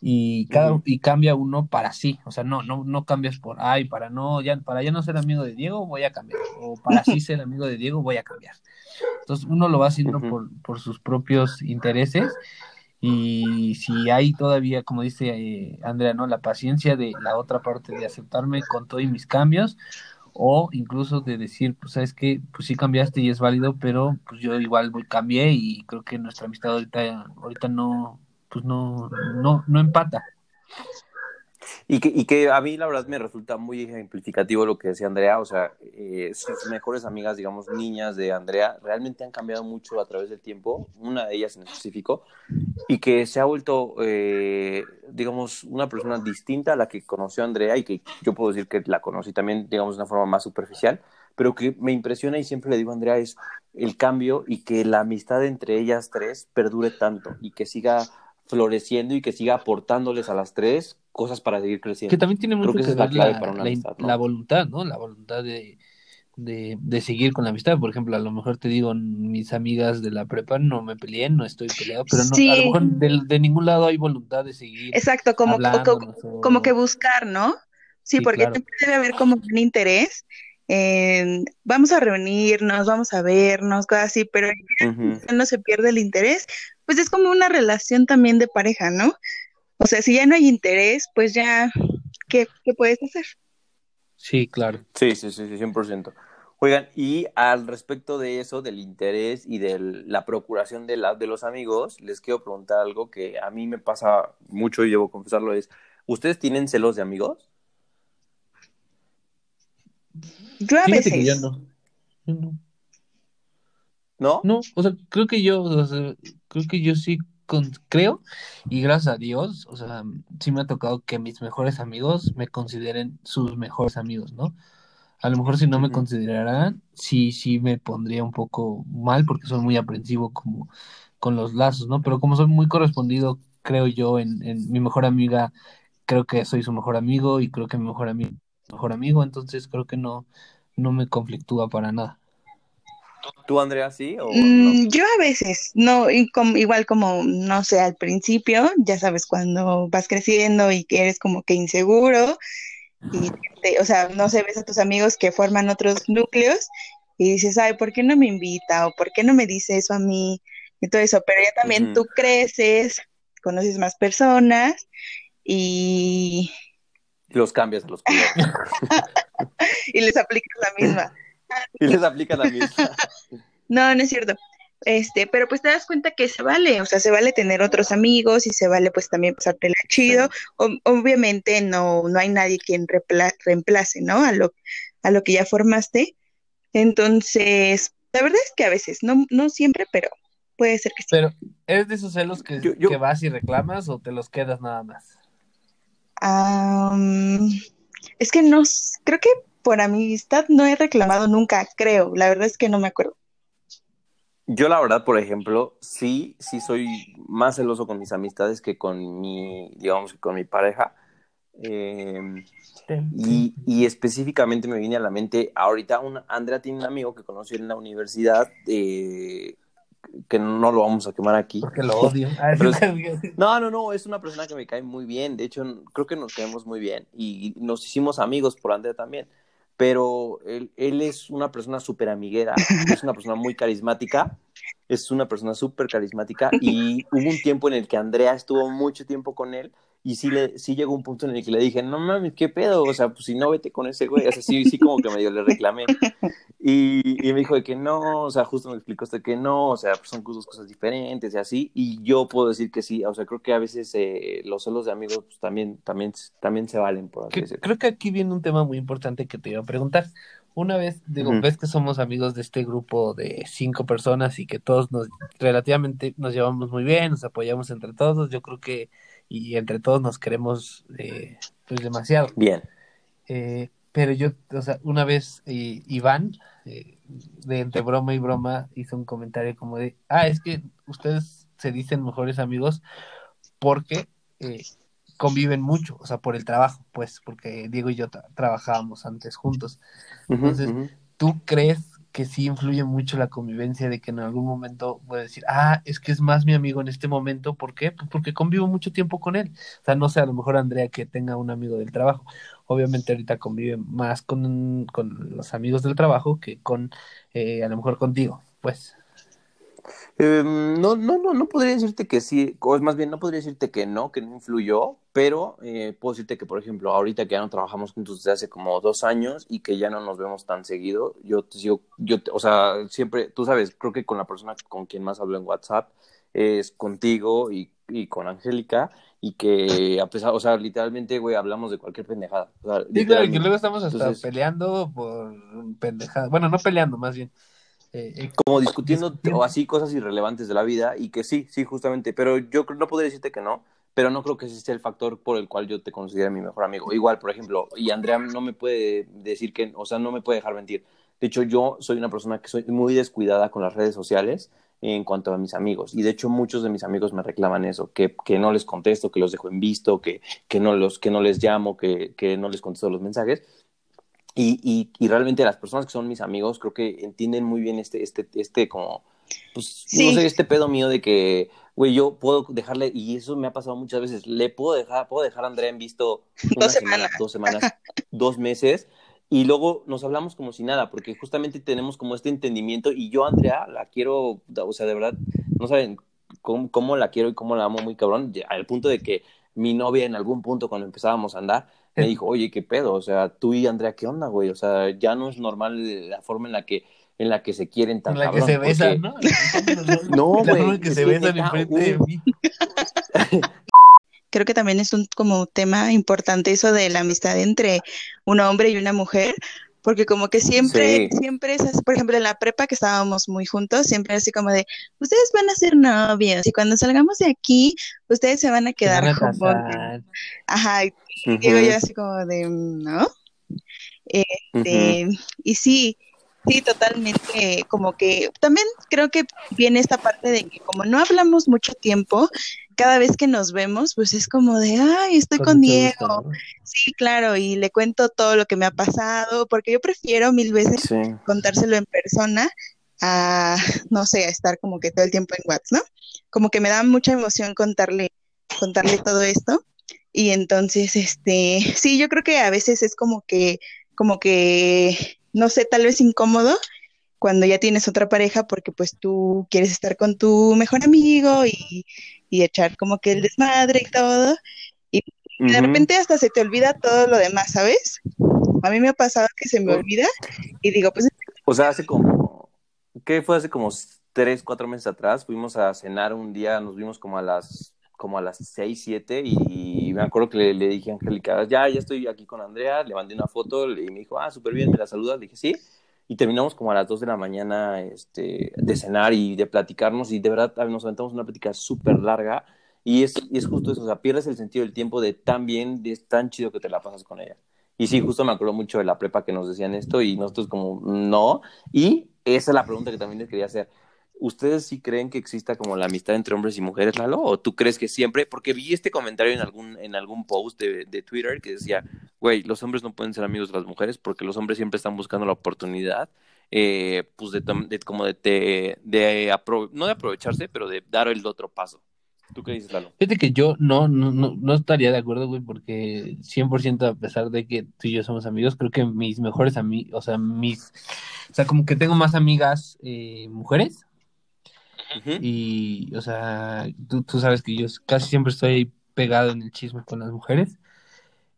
Y cada y cambia uno para sí. O sea, no, no, no cambias por ay, para no, ya, para ya no ser amigo de Diego, voy a cambiar. O para sí ser amigo de Diego, voy a cambiar. Entonces uno lo va haciendo por, por sus propios intereses. Y si hay todavía, como dice eh, Andrea, ¿no? La paciencia de la otra parte de aceptarme con todos mis cambios, o incluso de decir, pues sabes que, pues sí cambiaste y es válido, pero pues yo igual cambié y creo que nuestra amistad ahorita, ahorita no, pues no, no, no empata. Y que, y que a mí la verdad me resulta muy ejemplificativo lo que decía Andrea, o sea, eh, sus mejores amigas, digamos, niñas de Andrea, realmente han cambiado mucho a través del tiempo, una de ellas en específico, y que se ha vuelto, eh, digamos, una persona distinta a la que conoció Andrea y que yo puedo decir que la conocí también, digamos, de una forma más superficial, pero que me impresiona y siempre le digo a Andrea es el cambio y que la amistad entre ellas tres perdure tanto y que siga floreciendo y que siga aportándoles a las tres cosas para seguir creciendo. Que también tiene mucho que, ver la, voluntad, ¿no? La voluntad de, de, seguir con la amistad. Por ejemplo, a lo mejor te digo, mis amigas de la prepa no me peleé, no estoy peleado, pero no, a lo mejor de, ningún lado hay voluntad de seguir. Exacto, como, como, que buscar, ¿no? Sí, porque siempre debe haber como un interés. vamos a reunirnos, vamos a vernos, cosas así, pero no se pierde el interés, pues es como una relación también de pareja, ¿no? O sea, si ya no hay interés, pues ya, ¿qué, puedes hacer? Sí, claro. Sí, sí, sí, sí, 100%. Oigan, y al respecto de eso, del interés y de la procuración de, la, de los amigos, les quiero preguntar algo que a mí me pasa mucho y debo confesarlo, es, ¿ustedes tienen celos de amigos? Yo a veces. Que yo no. no. ¿No? No, o sea, creo que yo, creo que yo sí creo y gracias a Dios, o sea, sí me ha tocado que mis mejores amigos me consideren sus mejores amigos, ¿no? A lo mejor si no me consideraran, sí, sí me pondría un poco mal porque soy muy aprensivo como con los lazos, ¿no? Pero como soy muy correspondido, creo yo, en, en mi mejor amiga, creo que soy su mejor amigo y creo que mi mejor amigo mejor amigo, entonces creo que no, no me conflictúa para nada. ¿Tú, Andrea, sí? O mm, Yo a veces, no, igual como, no sé, al principio, ya sabes, cuando vas creciendo y que eres como que inseguro, y o sea, no sé, ves a tus amigos que forman otros núcleos y dices, ay, ¿por qué no me invita? o ¿por qué no me dice eso a mí? Y todo eso, pero ya también tú creces, conoces más personas y... Los cambias a los [LAUGHS] y les aplicas la misma. [LAUGHS] y les aplica la misma. [LAUGHS] no, no es cierto. Este, pero pues te das cuenta que se vale, o sea, se vale tener otros amigos y se vale pues también pasártela chido. obviamente no, no hay nadie quien reemplace, ¿no? A lo, a lo que ya formaste. Entonces, la verdad es que a veces, no, no siempre, pero puede ser que sí. Pero, ¿eres de esos celos que, que vas y reclamas o te los quedas nada más? es que no, creo que por amistad no he reclamado nunca, creo. La verdad es que no me acuerdo. Yo la verdad, por ejemplo, sí, sí soy más celoso con mis amistades que con mi, digamos, con mi pareja. Em, y, específicamente me viene a la mente, ahorita un, Andrea tiene un amigo que conoció en la universidad, eh, que no lo vamos a quemar aquí. Porque lo odio. [LAUGHS] Ah, Pero es- No, no, no, es una persona que me cae muy bien. De hecho, creo que nos caemos muy bien y nos hicimos amigos por Andrea también. Pero él, él es una persona súper amiguera, es una persona muy carismática, es una persona súper carismática y hubo un tiempo en el que Andrea estuvo mucho tiempo con él y sí, le, sí llegó un punto en el que le dije, no mames, ¿qué pedo? O sea, pues si no, vete con ese güey. O sea, sí, sí como que medio le reclamé. Y, y me dijo de que no, o sea, justo me explicó usted que no, o sea, pues son dos cosas diferentes y así. Y yo puedo decir que sí, o sea, creo que a veces eh, los celos de amigos pues, también, también, también se valen, por así Que- decirlo. creo que aquí viene un tema muy importante que te iba a preguntar. Una vez, digo, Ujú. ves que somos amigos de este grupo de cinco personas y que todos nos relativamente nos llevamos muy bien, nos apoyamos entre todos, yo creo que y entre todos nos queremos eh, pues demasiado. Bien. Eh, pero yo, o sea, una vez eh, Iván, eh, de entre broma y broma, hizo un comentario como de, ah, es que ustedes se dicen mejores amigos porque eh, conviven mucho, o sea, por el trabajo, pues, porque Diego y yo tra- trabajábamos antes juntos. Entonces, ujú. ¿Tú crees que sí influye mucho la convivencia de que en algún momento puede decir, ah, es que es más mi amigo en este momento? ¿Por qué? Pues porque convivo mucho tiempo con él. O sea, no sé, a lo mejor Andrea que tenga un amigo del trabajo. Obviamente ahorita convive más con, con los amigos del trabajo que con, eh, a lo mejor contigo, pues. Eh, no, no, no, no podría decirte que sí, o es más bien, no podría decirte que no, que no influyó, pero eh, puedo decirte que, por ejemplo, ahorita que ya no trabajamos juntos desde hace como dos años y que ya no nos vemos tan seguido, yo, te sigo- yo, te- o sea, siempre, tú sabes, creo que con la persona con quien más hablo en WhatsApp es contigo y, y con Angélica y que a pesar, o sea, literalmente, güey, hablamos de cualquier pendejada. O sea, Sí, claro, que luego estamos hasta Entonces- peleando por pendejadas. Bueno, no peleando, más bien. Eh, eh, como discutiendo o así cosas irrelevantes de la vida y que sí, sí, justamente, pero yo no podría decirte que no, pero no creo que ese sea el factor por el cual yo te considere mi mejor amigo. Igual, por ejemplo, y Andrea no me puede decir que, o sea, no me puede dejar mentir. De hecho, yo soy una persona que soy muy descuidada con las redes sociales en cuanto a mis amigos. Y de hecho, muchos de mis amigos me reclaman eso, que, que no les contesto, que los dejo en visto, que, que, no, los, que no les llamo, que, que no les contesto los mensajes. Y, y, y realmente las personas que son mis amigos creo que entienden muy bien este, este, este como, pues, Sí. no sé, este pedo mío de que, güey, yo puedo dejarle, y eso me ha pasado muchas veces, le puedo dejar, puedo dejar a Andrea en visto [LAUGHS] una Dos semana, semanas. dos semanas, dos meses, y luego nos hablamos como si nada, porque justamente tenemos como este entendimiento, y yo, Andrea, la quiero, o sea, de verdad, no saben cómo, cómo la quiero y cómo la amo muy cabrón, al punto de que mi novia en algún punto cuando empezábamos a andar, me dijo, oye, qué pedo, o sea, tú y Andrea, ¿qué onda, güey? O sea, ya no es normal la forma en la que, en la que se quieren tan en la que cabrón, se besan, porque- ¿no? [LAUGHS] No, La güey, forma en que se que besan enfrente de mí. Creo que también es un como tema importante eso de la amistad entre un hombre y una mujer, porque como que siempre, Sí. siempre es así, por ejemplo, en la prepa que estábamos muy juntos, siempre así como de, ustedes van a ser novios y cuando salgamos de aquí, ustedes se van a quedar van a. Ajá, digo yo así como de, ¿no? Este, y sí, sí, totalmente, como que también creo que viene esta parte de que como no hablamos mucho tiempo, cada vez que nos vemos, pues es como de, ay, estoy con, Diego, sí, claro, y le cuento todo lo que me ha pasado, porque yo prefiero mil veces Sí. contárselo en persona a, no sé, a estar como que todo el tiempo en WhatsApp, ¿no? Como que me da mucha emoción contarle, contarle todo esto. Y entonces, este, sí, yo creo que a veces es como que, como que, no sé, tal vez incómodo cuando ya tienes otra pareja porque pues tú quieres estar con tu mejor amigo y, y echar como que el desmadre y todo. Y de repente hasta se te olvida todo lo demás, ¿sabes? A mí me ha pasado que se me Oh. olvida y digo, pues O sea, hace como, ¿qué fue? Hace como tres, cuatro meses atrás, fuimos a cenar un día, nos vimos como a las, como a las seis, siete, y me acuerdo que le, dije a Angélica, ya, ya estoy aquí con Andrea, le mandé una foto, y me dijo, ah, súper bien, me la saludas, le dije, sí, y terminamos como a las dos de la mañana, este, de cenar y de platicarnos, y de verdad nos aventamos una plática súper larga, y es, y es justo eso, o sea, pierdes el sentido del tiempo de tan bien, de tan chido que te la pasas con ella. Y sí, justo me acuerdo mucho de la prepa que nos decían esto y nosotros como, no. Y esa es la pregunta que también les quería hacer. ¿Ustedes sí creen que exista como la amistad entre hombres y mujeres, Lalo? ¿O tú crees que siempre? Porque vi este comentario en algún, en algún post de, de Twitter que decía, güey, los hombres no pueden ser amigos de las mujeres porque los hombres siempre están buscando la oportunidad eh, pues de, de- como de, de, de no de aprovecharse, pero de dar el otro paso. ¿Tú qué dices, Lalo? Fíjate que yo no, no, no, no estaría de acuerdo, güey, porque 100% a pesar de que tú y yo somos amigos, creo que mis mejores amigos, o sea, mis, o sea, como que tengo más amigas eh, mujeres Y, o sea, tú, tú sabes que yo casi siempre estoy pegado en el chisme con las mujeres.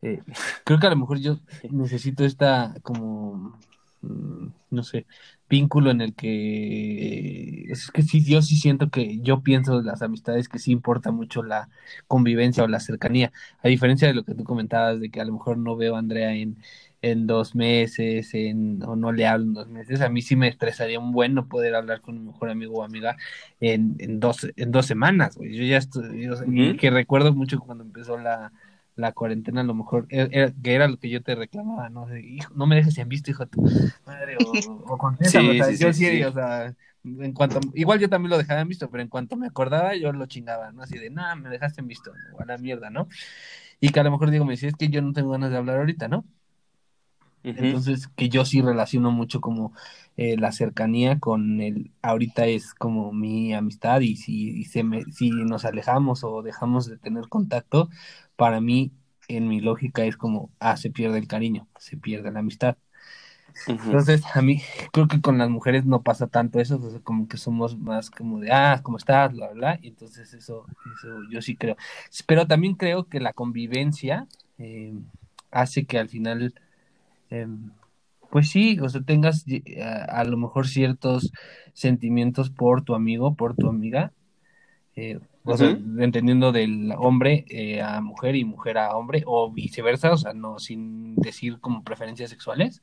Eh, [LAUGHS] creo que a lo mejor yo necesito esta como, mm, no sé, vínculo en el que es que sí, yo sí siento que yo pienso de las amistades que sí importa mucho la convivencia o la cercanía, a diferencia de lo que tú comentabas de que a lo mejor no veo a Andrea en, en dos meses, en, o no le hablo en dos meses, a mí sí me estresaría un buen no poder hablar con mi mejor amigo o amiga en, en dos, en dos semanas, güey. Yo ya estoy, o sea, y Ujú. que recuerdo mucho cuando empezó la, la cuarentena, a lo mejor, era, era- que era lo que yo te reclamaba, ¿no? De, hijo, no me dejes en visto, hijo de tu madre, o, [LAUGHS] o contéstame, Sí, o sea, sí, yo sí, sí, sí. o sea, en cuanto, igual yo también lo dejaba en visto, pero en cuanto me acordaba, yo lo chingaba, ¿no? Así de, nada, me dejaste en visto, o a la mierda, ¿no? Y que a lo mejor digo, me decía, es que yo no tengo ganas de hablar ahorita, ¿no? Entonces, que yo sí relaciono mucho como eh, la cercanía con el, ahorita es como mi amistad y si, y se me, si nos alejamos o dejamos de tener contacto, para mí, en mi lógica, es como, ah, se pierde el cariño, se pierde la amistad. Entonces, a mí creo que con las mujeres no pasa tanto eso, sea, como que somos más como de, ah, ¿cómo estás? Bla, bla, bla. Y entonces eso, eso yo sí creo. Pero también creo que la convivencia eh, hace que al final, eh, pues sí, o sea, tengas eh, a, a lo mejor ciertos sentimientos por tu amigo, por tu amiga. eh, o sea, entendiendo del hombre eh, a mujer y mujer a hombre, o viceversa, o sea, no sin decir como preferencias sexuales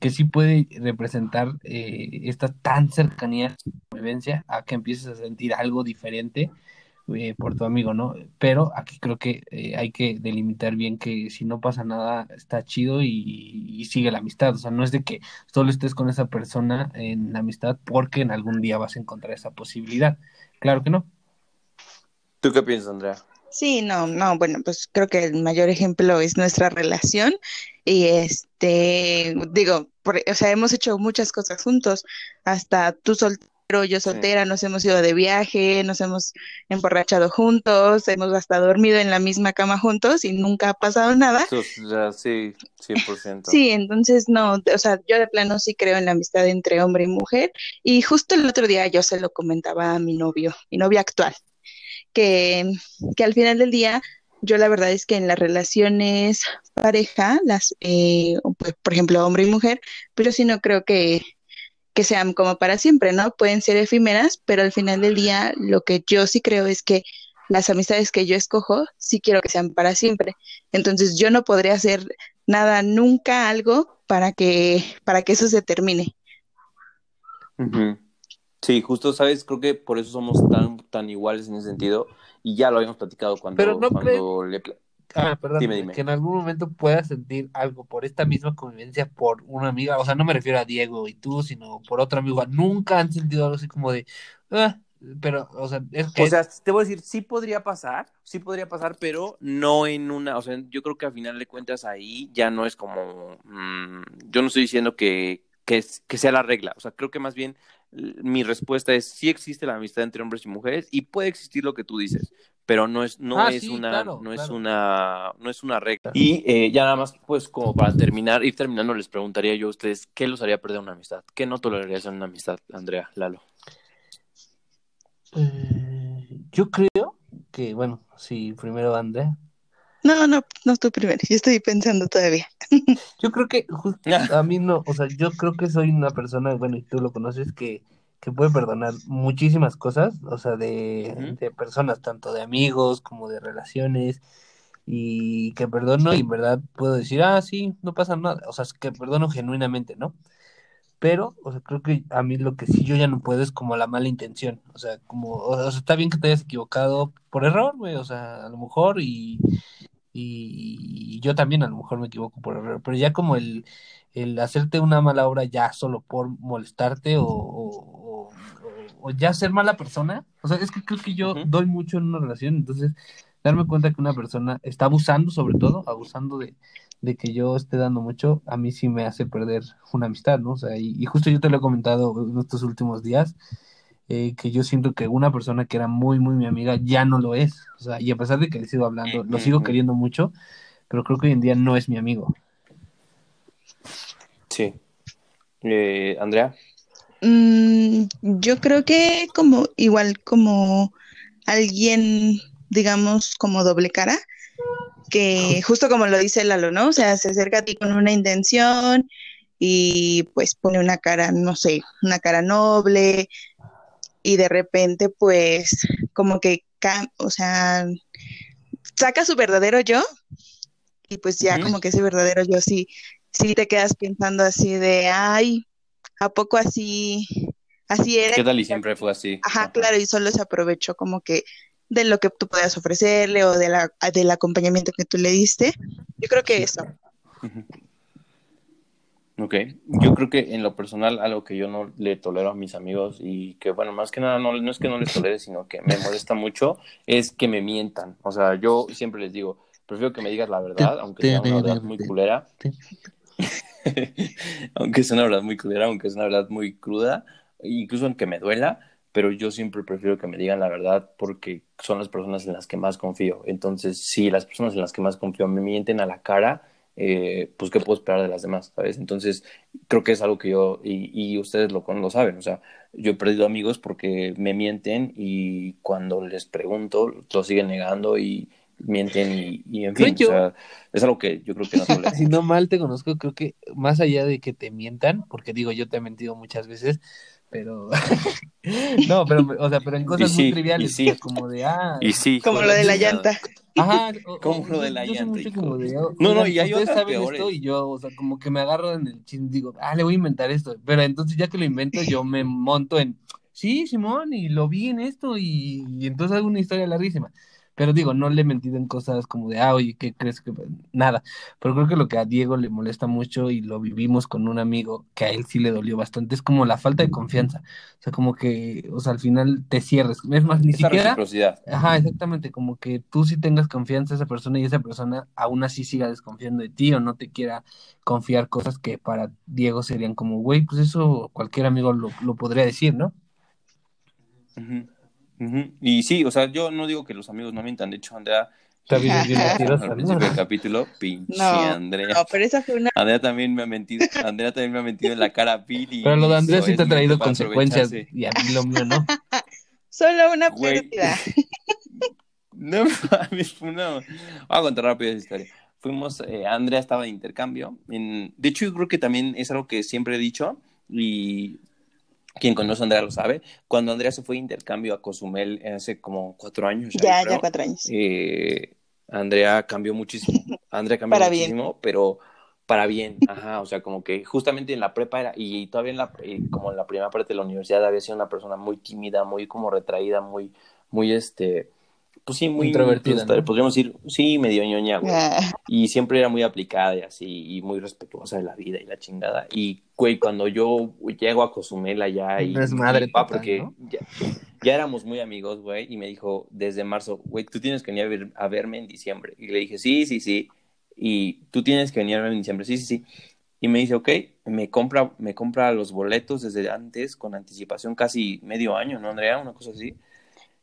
que sí puede representar eh, esta tan cercanía convivencia a que empieces a sentir algo diferente eh, por tu amigo, ¿no? Pero aquí creo que eh, hay que delimitar bien que si no pasa nada está chido y, y sigue la amistad, o sea, no es de que solo estés con esa persona en la amistad porque en algún día vas a encontrar esa posibilidad. Claro que no. ¿Tú qué piensas, Andrea? Sí, no, no, bueno, pues creo que el mayor ejemplo es nuestra relación y este, digo, por- o sea, hemos hecho muchas cosas juntos, hasta tú soltero, yo Sí. soltera, nos hemos ido de viaje, nos hemos emborrachado juntos, hemos hasta dormido en la misma cama juntos y nunca ha pasado nada. Eso, sea, sí, 100%. Sí, entonces no, o sea, yo de plano sí creo en la amistad entre hombre y mujer y justo el otro día yo se lo comentaba a mi novio, mi novio actual, que, que al final del día yo la verdad es que en las relaciones pareja, las, eh, pues, por ejemplo, hombre y mujer, pero sí no creo que, que sean como para siempre, ¿no? Pueden ser efímeras, pero al final del día lo que yo sí creo es que las amistades que yo escojo sí quiero que sean para siempre. Entonces yo no podría hacer nada, nunca algo para que, para que eso se termine. Sí, justo, ¿sabes? Creo que por eso somos tan, tan iguales en ese sentido. Y ya lo habíamos platicado cuando, Pero no cuando le... Ah, [LAUGHS] perdón, Dime, dime. que en algún momento puedas sentir algo por esta misma convivencia por una amiga, o sea, no me refiero a Diego y tú, sino por otro amigo, nunca han sentido algo así como de, ah, pero, o sea, es que O sea, te voy a decir, sí podría pasar, sí podría pasar, pero no en una, o sea, yo creo que al final de cuentas ahí ya no es como, mm, yo no estoy diciendo que, que, es- que sea la regla, o sea, creo que más bien mi respuesta es, sí existe la amistad entre hombres y mujeres y puede existir lo que tú dices, pero no es, no Ah, es sí, una, claro, no es una, no es una regla. Y eh, ya nada más, pues como para terminar, ir terminando, les preguntaría yo a ustedes, ¿qué los haría perder una amistad? ¿Qué no tolerarías en una amistad, Andrea, Lalo? Eh, yo creo que, bueno, sí, primero Andrea. No, no, no tú primero, yo estoy pensando todavía. [LAUGHS] Yo creo que justo a mí no, o sea, yo creo que soy una persona, bueno, y tú lo conoces, que, que puede perdonar muchísimas cosas, o sea, de, de personas, tanto de amigos como de relaciones, y que perdono y en verdad puedo decir, ah, sí, no pasa nada, o sea, es que perdono genuinamente, ¿no? Pero, o sea, creo que a mí lo que sí yo ya no puedo es como la mala intención. O sea, como, o sea, está bien que te hayas equivocado por error, güey, o sea, a lo mejor y, y, yo también a lo mejor me equivoco por error, pero ya como el, el hacerte una mala obra ya solo por molestarte o, o, o- o ya ser mala persona. O sea, es que creo que yo doy mucho en una relación, entonces darme cuenta que una persona está abusando, sobre todo, abusando de, de que yo esté dando mucho, a mí sí me hace perder una amistad, ¿no? O sea, y, y justo yo te lo he comentado en estos últimos días, eh, que yo siento que una persona que era muy, muy mi amiga ya no lo es. O sea, y a pesar de que le sigo hablando, lo sigo queriendo mucho, pero creo que hoy en día no es mi amigo. Sí. Eh, Andrea. Mm, yo creo que como igual como alguien, digamos, como doble cara, que justo como lo dice Lalo, ¿no? O sea, se acerca a ti con una intención y pues pone una cara, no sé, una cara noble y de repente pues como que, o sea, saca su verdadero yo y pues ya como que ese verdadero yo sí, sí te quedas pensando así de, ay, ¿a poco así, así era? ¿Qué tal y siempre fue así? Ajá, claro, y solo se aprovechó como que de lo que tú podías ofrecerle o de la, del acompañamiento que tú le diste. Yo creo que eso. Ujú. Ok, yo creo que en lo personal algo que yo no le tolero a mis amigos y que bueno, más que nada no, no es que no les tolere, sino que me molesta mucho, es que me mientan. O sea, yo siempre les digo, prefiero que me digas la verdad, aunque sea una verdad muy culera, [LAUGHS] aunque sea una verdad muy culera, aunque sea una verdad muy cruda, incluso aunque me duela, pero yo siempre prefiero que me digan la verdad porque son las personas en las que más confío. Entonces, si las personas en las que más confío me mienten a la cara, eh, pues qué puedo esperar de las demás, ¿sabes? Entonces, creo que es algo que yo, y, y ustedes lo, lo saben, o sea, yo he perdido amigos porque me mienten y cuando les pregunto, lo siguen negando y mienten y, y en fin, yo. o sea, es algo que yo creo que no [LAUGHS] tolero. Si no mal te conozco, creo que más allá de que te mientan, porque digo, yo te he mentido muchas veces, pero [LAUGHS] no, pero o sea, pero en cosas sí, muy triviales, sí. como de ah, Y sí, Como lo de la llanta. ajá, [LAUGHS] o- Como lo de la yo llanta, como de, No, no, "Oigan, y hay ustedes otras saben peores. esto y yo, o sea, como que me agarro en el chin, digo, ah, le voy a inventar esto, pero entonces ya que lo invento, yo me monto en, sí, Simón, y lo vi en esto y, y entonces hago una historia larguísima. Pero digo, no le he mentido en cosas como de, ah, oye, ¿qué crees que...? Nada. Pero creo que lo que a Diego le molesta mucho y lo vivimos con un amigo que a él sí le dolió bastante es como la falta de confianza. O sea, como que, o sea, al final te cierres. Es más, ni Esa siquiera... reciprocidad. Ajá, exactamente, como que tú sí tengas confianza en esa persona y esa persona aún así siga desconfiando de ti o no te quiera confiar cosas que para Diego serían como, güey, pues eso cualquier amigo lo, lo podría decir, ¿no? Y sí, o sea, yo no digo que los amigos no mientan, de hecho, Andrea, También es bien [LAUGHS] al mentirosa, ¿no? principio del capítulo, pinche No, Andrea. no, pero esa fue una. Andrea también me ha mentido, Andrea también me ha mentido en la cara a Billy. Pero lo de Andrés sí te ha traído consecuencias y a mí lo mío no. [LAUGHS] Solo una pérdida. [LAUGHS] No mames, fue una... Voy a contar rápido esa historia. Fuimos, eh, Andrea estaba de intercambio. En... De hecho, yo creo que también es algo que siempre he dicho y quien conoce a Andrea lo sabe. Cuando Andrea se fue de intercambio a Cozumel hace como cuatro años. Ya, ya cuatro años. eh, Andrea cambió muchísimo. Andrea cambió Para bien. muchísimo, pero para bien. Ajá, o sea, como que justamente en la prepa era, y todavía en la, eh, como en la primera parte de la universidad había sido una persona muy tímida, muy como retraída, muy, muy este, pues sí, muy Introvertida, pues, ¿no? podríamos decir, sí, medio ñoña, güey. Ah, Y siempre era muy aplicada y así, y muy respetuosa de la vida y la chingada. Y, güey, cuando yo llego a Cozumel allá y... Un desmadre y- ah, total, porque ¿no? ya, ya éramos muy amigos, güey, y me dijo desde marzo, güey, tú tienes que venir a, ver- a verme en diciembre. Y le dije, sí, sí, sí. Y tú tienes que venir a verme en diciembre, sí, sí, sí. Y me dice, ok, me compra, me compra los boletos desde antes, con anticipación casi medio año, ¿no, Andrea? Una cosa así.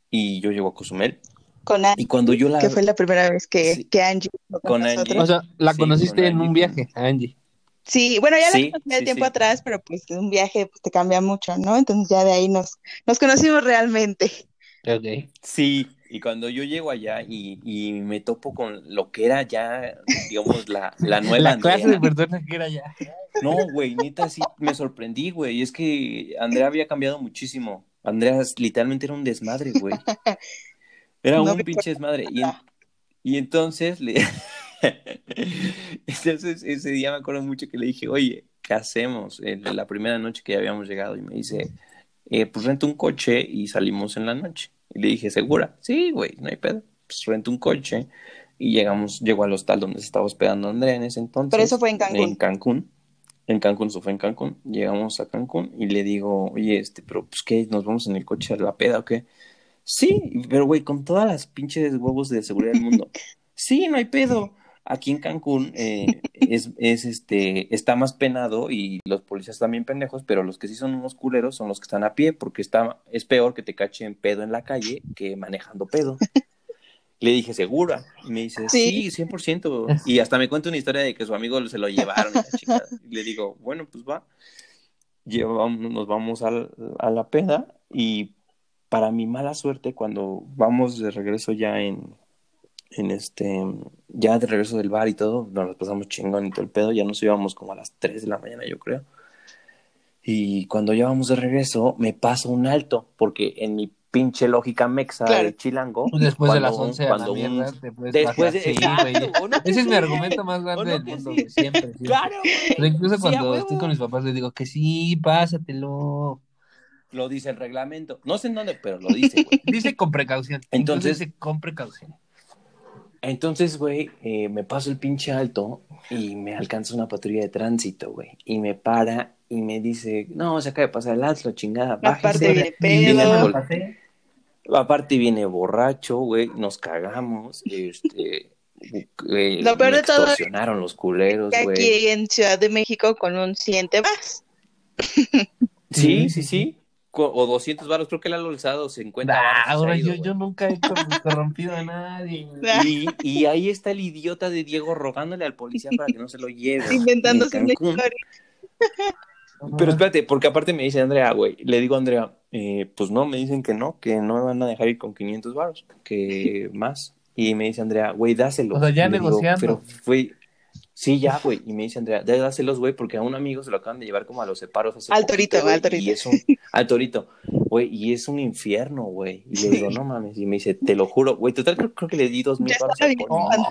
Y yo llego a Cozumel. Con Angie, Y cuando yo la... que fue la primera vez que, Sí. que Angie con Con Angie. nosotros. O sea, la Sí, conociste con en un viaje, a Angie. Sí, bueno, ya Sí, la de sí, tiempo sí. atrás, pero pues un viaje pues, te cambia mucho, ¿no? Entonces ya de ahí nos, nos conocimos realmente. Ok. Sí, y cuando yo llego allá y, y me topo con lo que era ya, digamos, la, la [LAUGHS] nueva La Andrea. clase de persona que era ya. No, güey, neta, sí, me sorprendí, güey. Es que Andrea había cambiado muchísimo. Andrea literalmente era un desmadre, güey. [LAUGHS] Era No un pinche desmadre. Y, en- y entonces, le... [LAUGHS] entonces, ese día me acuerdo mucho que le dije, oye, ¿qué hacemos? Eh, la primera noche que ya habíamos llegado y me dice, eh, pues rento un coche y salimos en la noche. Y le dije, ¿segura? Sí, güey, no hay pedo. Pues rento un coche y llegamos, llegó al hostal donde se estaba hospedando Andrea en ese entonces. Pero eso fue en Cancún. En Cancún. En Cancún, eso fue en Cancún. Llegamos a Cancún y le digo, oye, este, pero pues qué, nos vamos en el coche a la peda o qué. Sí, pero güey, con todas las pinches huevos de seguridad del mundo. [LAUGHS] Sí, no hay pedo. Aquí en Cancún eh, [LAUGHS] es, es este, está más penado y los policías también pendejos, pero los que sí son unos culeros son los que están a pie, porque está, es peor que te cachen pedo en la calle que manejando pedo. [LAUGHS] Le dije, ¿segura? Y me dice, sí, Sí. 100%. Y hasta me cuenta una historia de que su amigo se lo llevaron y chingada. Y le digo, bueno, pues va. Llevamos, nos vamos al- a la peda y para mi mala suerte, cuando vamos de regreso ya en, en este, ya de regreso del bar y todo, nos las pasamos chingón y todo el pedo, ya nos íbamos como a las 3 de la mañana, yo creo. Y cuando ya vamos de regreso, me paso un alto, porque en mi pinche lógica mexa Claro. de chilango, Después de las un- 11 a la cuando un- mierda, te puedes Después bajar. de... Sí, Exacto, [LAUGHS] güey. ¿o no que Ese es mi argumento más ¿O grande del mundo, sí? siempre, siempre. Claro, O sea, güey. incluso cuando estoy con mis papás les digo que sí, pásatelo. Lo dice el reglamento. No sé en dónde, pero lo dice, güey. [LAUGHS] Dice con precaución. Entonces- dice con precaución. Entonces, güey, eh, me paso el pinche alto y me alcanza una patrulla de tránsito, güey. Y me para y me dice, no, se acaba de pasar el alto, chingada, Aparte viene pedo. Aparte viene borracho, güey, nos cagamos, este... eh, Lo peor me de todo los culeros, Que güey. aquí en Ciudad de México con un siente más. Sí, sí, sí. O 200 baros, creo que el alzado se encuentra. Nah, ahora yo, yo nunca he cor- corrompido a nadie. güey. Y, y ahí está el idiota de Diego rogándole al policía para que no se lo lleve. [LAUGHS] Inventándose En una historia. Pero espérate, porque aparte me dice Andrea, güey, le digo a Andrea, eh, pues no, me dicen que no, que no me van a dejar ir con 500 baros, que [LAUGHS] más. Y me dice Andrea, güey, dáselos. O sea, ya Y le digo, negociando. pero, güey, sí, ya, güey. Y me dice Andrea, dáselos, güey, porque a un amigo se lo acaban de llevar como a los separos hace Al poquito, torito, güey, al torito. Y es un, al torito, güey, y es un infierno, güey. Y le digo, no mames. Y me dice, te lo juro, güey, total, creo, creo que le di dos mil estaba bien espantada.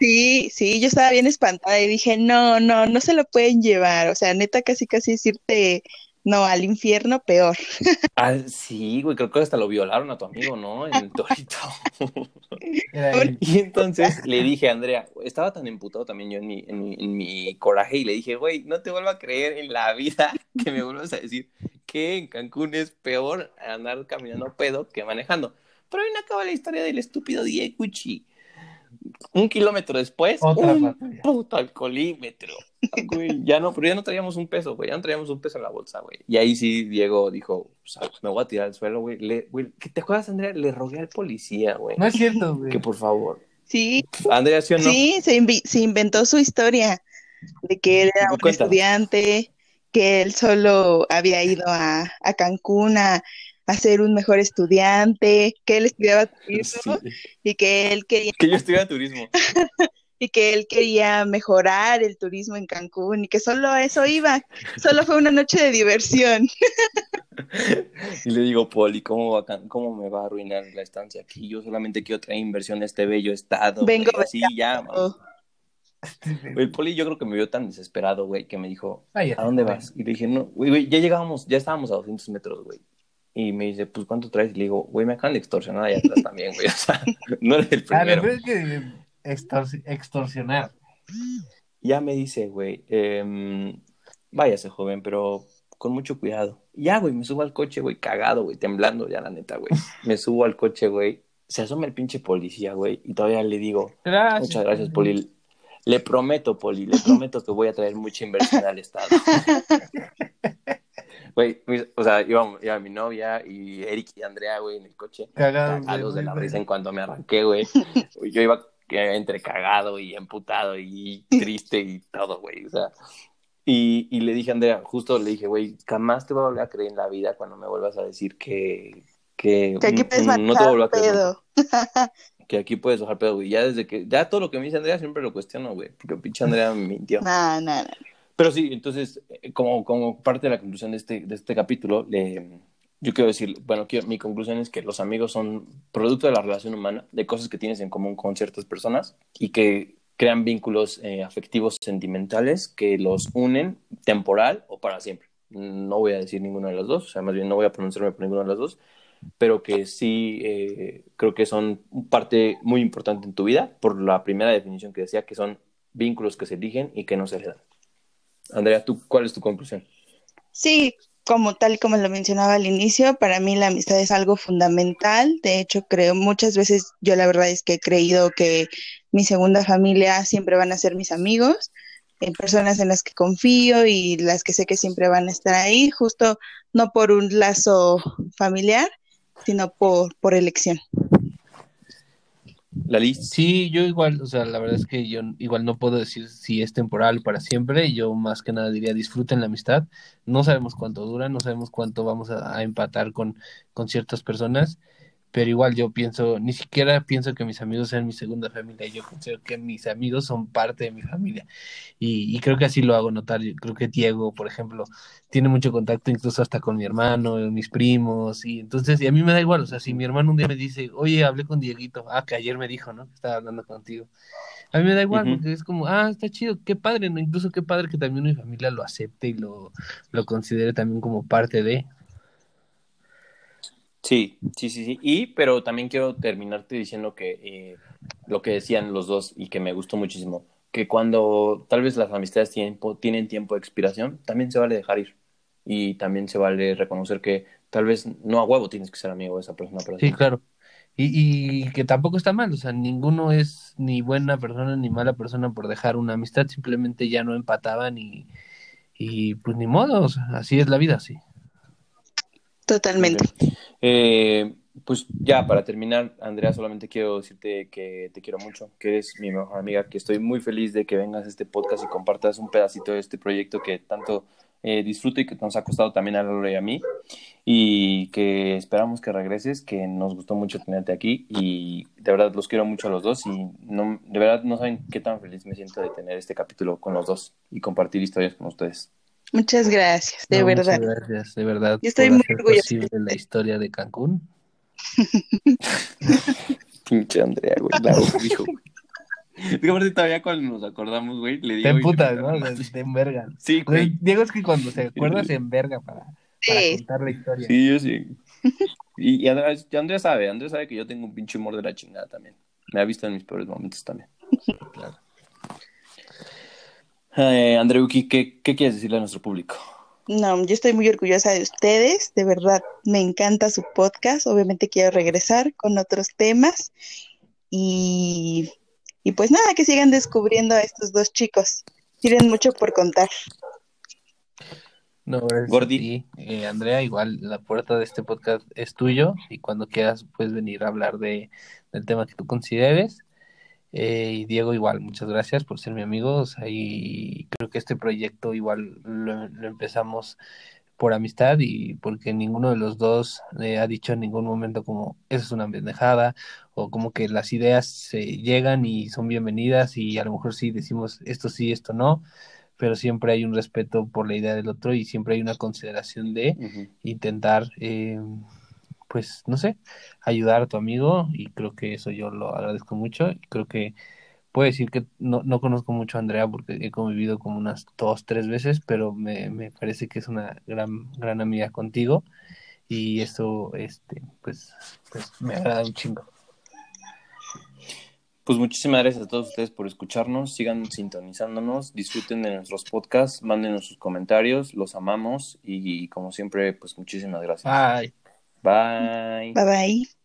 Sí, sí, yo estaba bien espantada y dije, no, no, no se lo pueden llevar. O sea, neta, casi, casi decirte, no, al infierno peor. [LAUGHS] Ah, sí, güey, creo que hasta lo violaron a tu amigo, ¿no? En el torito. [LAUGHS] Y entonces le dije a Andrea, estaba tan emputado también yo en mi, en mi, en mi coraje y le dije, güey, no te vuelvo a creer en la vida [LAUGHS] que me vuelvas a decir que en Cancún es peor andar caminando pedo que manejando. Pero ahí no acaba la historia del estúpido Dieguchi. Un kilómetro después, Otra un puto alcoholímetro. Güey, ya no, pero ya no traíamos un peso, güey, ya no traíamos un peso en la bolsa, güey. Y ahí sí Diego dijo, "Sabes, me voy a tirar al suelo, güey. Le- güey, ¿qué ¿Te acuerdas, Andrea? Le rogué al policía, güey, No es cierto, güey. que por favor. Sí, Andrea, ¿sí o no? sí, se, inventó su historia de que él era un Cuéntanos. estudiante, que él solo había ido a, a Cancún a, a ser un mejor estudiante, que él estudiaba turismo Sí. y que él quería Que yo estudié turismo. [LAUGHS] y que él quería mejorar el turismo en Cancún y que solo a eso iba, solo fue una noche de diversión. [LAUGHS] Y le digo, Poli, ¿cómo, va a ¿cómo me va a arruinar la estancia aquí? Yo solamente quiero traer inversión a este bello estado. Vengo güey, así ya, El Poli yo creo que me vio tan desesperado, güey, que me dijo, Ay, ¿a dónde vas? Y le dije, no, güey, güey, ya llegábamos, ya estábamos a 200 metros, güey. Y me dice, pues, ¿cuánto traes? Y le digo, güey, me acaban de extorsionar allá atrás también, güey. O sea, [LAUGHS] no eres el primero. pero es que extorsi- extorsionar. Ya me dice, güey, em, váyase, joven, pero con mucho cuidado. Ya, güey, me subo al coche, güey, cagado, güey, temblando, ya la neta, güey. Me subo al coche, güey. Se asoma el pinche policía, güey, y todavía le digo, Gracias. muchas gracias, Poli. Le prometo, Poli, le prometo que voy a traer mucha inversión al Estado. [LAUGHS] Güey, mis- o sea, íbamos, iba mi novia y Eric y Andrea, güey, en el coche. Cagados, Cagados de güey, la risa en cuanto me arranqué, güey. Yo iba eh, entre cagado y emputado y [LAUGHS] triste y todo, güey. O sea, y, y le dije a Andrea, justo le dije, güey, jamás te voy a volver a creer en la vida cuando me vuelvas a decir que, que, que aquí mm, puedes no te voy a creer. pedo. [LAUGHS] Que aquí puedes bajar pedo, güey. Ya desde que, ya todo lo que me dice Andrea siempre lo cuestiono, güey. Porque pinche Andrea me mintió. No, no, no. Pero sí, entonces, eh, como, como parte de la conclusión de este, de este capítulo, le- yo quiero decir, bueno, quiero- mi conclusión es que los amigos son producto de la relación humana, de cosas que tienes en común con ciertas personas y que crean vínculos eh, afectivos sentimentales que los unen temporal o para siempre. No voy a decir ninguno de los dos, o sea, más bien no voy a pronunciarme por ninguno de los dos, pero que sí eh, creo que son parte muy importante en tu vida, por la primera definición que decía, que son vínculos que se eligen y que no se heredan. Andrea, ¿tú cuál es tu conclusión? Sí, como tal como lo mencionaba al inicio, para mí la amistad es algo fundamental. De hecho, creo muchas veces, yo la verdad es que he creído que mi segunda familia siempre van a ser mis amigos, en personas en las que confío y las que sé que siempre van a estar ahí, justo no por un lazo familiar, sino por, por elección. La lista. Sí, yo igual, o sea, la verdad es que yo igual no puedo decir si es temporal o para siempre, yo más que nada diría disfruten la amistad, no sabemos cuánto dura, no sabemos cuánto vamos a, a empatar con, con ciertas personas, pero igual yo pienso, ni siquiera pienso que mis amigos sean mi segunda familia, yo considero que mis amigos son parte de mi familia y, y creo que así lo hago notar, yo creo que Diego, por ejemplo, tiene mucho contacto incluso hasta con mi hermano, mis primos, y entonces, y a mí me da igual, o sea, si mi hermano un día me dice, oye, hablé con Dieguito, ah, que ayer me dijo, ¿no? Que estaba hablando contigo. A mí me da igual, porque es como, ah, está chido, qué padre, ¿no? Incluso qué padre que también mi familia lo acepte y lo, lo considere también como parte de. Sí, sí, sí, sí. Y, pero también quiero terminarte diciendo que eh, lo que decían los dos y que me gustó muchísimo, que cuando tal vez las amistades tienen, tienen tiempo de expiración, también se vale dejar ir. Y también se vale reconocer que tal vez no a huevo tienes que ser amigo de esa persona. Pero Sí, claro. Y, y que tampoco está mal, o sea, ninguno es ni buena persona ni mala persona por dejar una amistad, simplemente ya no empataban y, y pues ni modo, o sea, así es la vida, sí. Totalmente. Eh, pues ya, para terminar, Andrea, solamente quiero decirte que te quiero mucho, que eres mi mejor amiga, que estoy muy feliz de que vengas a este podcast y compartas un pedacito de este proyecto que tanto eh, disfruto y que nos ha costado también a Laura y a mí, y que esperamos que regreses, que nos gustó mucho tenerte aquí y de verdad los quiero mucho a los dos y no, de verdad no saben qué tan feliz me siento de tener este capítulo con los dos y compartir historias con ustedes. Muchas gracias, de No, verdad. Muchas gracias, de verdad, Yo estoy por muy orgullosa la historia de Cancún. [LAUGHS] Pinche Andrea, güey, la dijo, que aparte todavía cuando nos acordamos, güey, le digo... Te "Oye, emputas, qué ¿no? pedo". Te envergan. Sí, güey. Diego es que cuando se acuerda se enverga para, para Sí. contar la historia. Sí, yo sí. Y, y Andrea, y Andrea sabe, Andrea sabe que yo tengo un pinche humor de la chingada también. Me ha visto en mis peores momentos también. Claro. Eh, Andreuki, ¿qué, ¿qué quieres decirle a nuestro público? No, yo estoy muy orgullosa de ustedes, de verdad, me encanta su podcast, obviamente quiero regresar con otros temas y, y pues nada, que sigan descubriendo a estos dos chicos, tienen mucho por contar. No, gracias a Gordi. ti. Eh, Andrea, igual la puerta de este podcast es tuyo y cuando quieras puedes venir a hablar de, del tema que tú consideres. Eh, y Diego, igual, muchas gracias por ser mi amigo. O sea, y creo que este proyecto igual lo, lo empezamos por amistad y porque ninguno de los dos eh, ha dicho en ningún momento como eso es una pendejada o como que las ideas se llegan y son bienvenidas y a lo mejor sí decimos esto sí, esto no, pero siempre hay un respeto por la idea del otro y siempre hay una consideración de intentar, eh, pues, no sé, ayudar a tu amigo y creo que eso yo lo agradezco mucho y creo que puedo decir que no, no conozco mucho a Andrea porque he convivido como unas dos, tres veces, pero me, me parece que es una gran, gran amiga contigo y eso, este, pues, pues me agrada un chingo. Pues muchísimas gracias a todos ustedes por escucharnos, sigan sintonizándonos, disfruten de nuestros podcasts, mándenos sus comentarios, los amamos y como siempre, pues muchísimas gracias. Bye. Bye. Bye bye.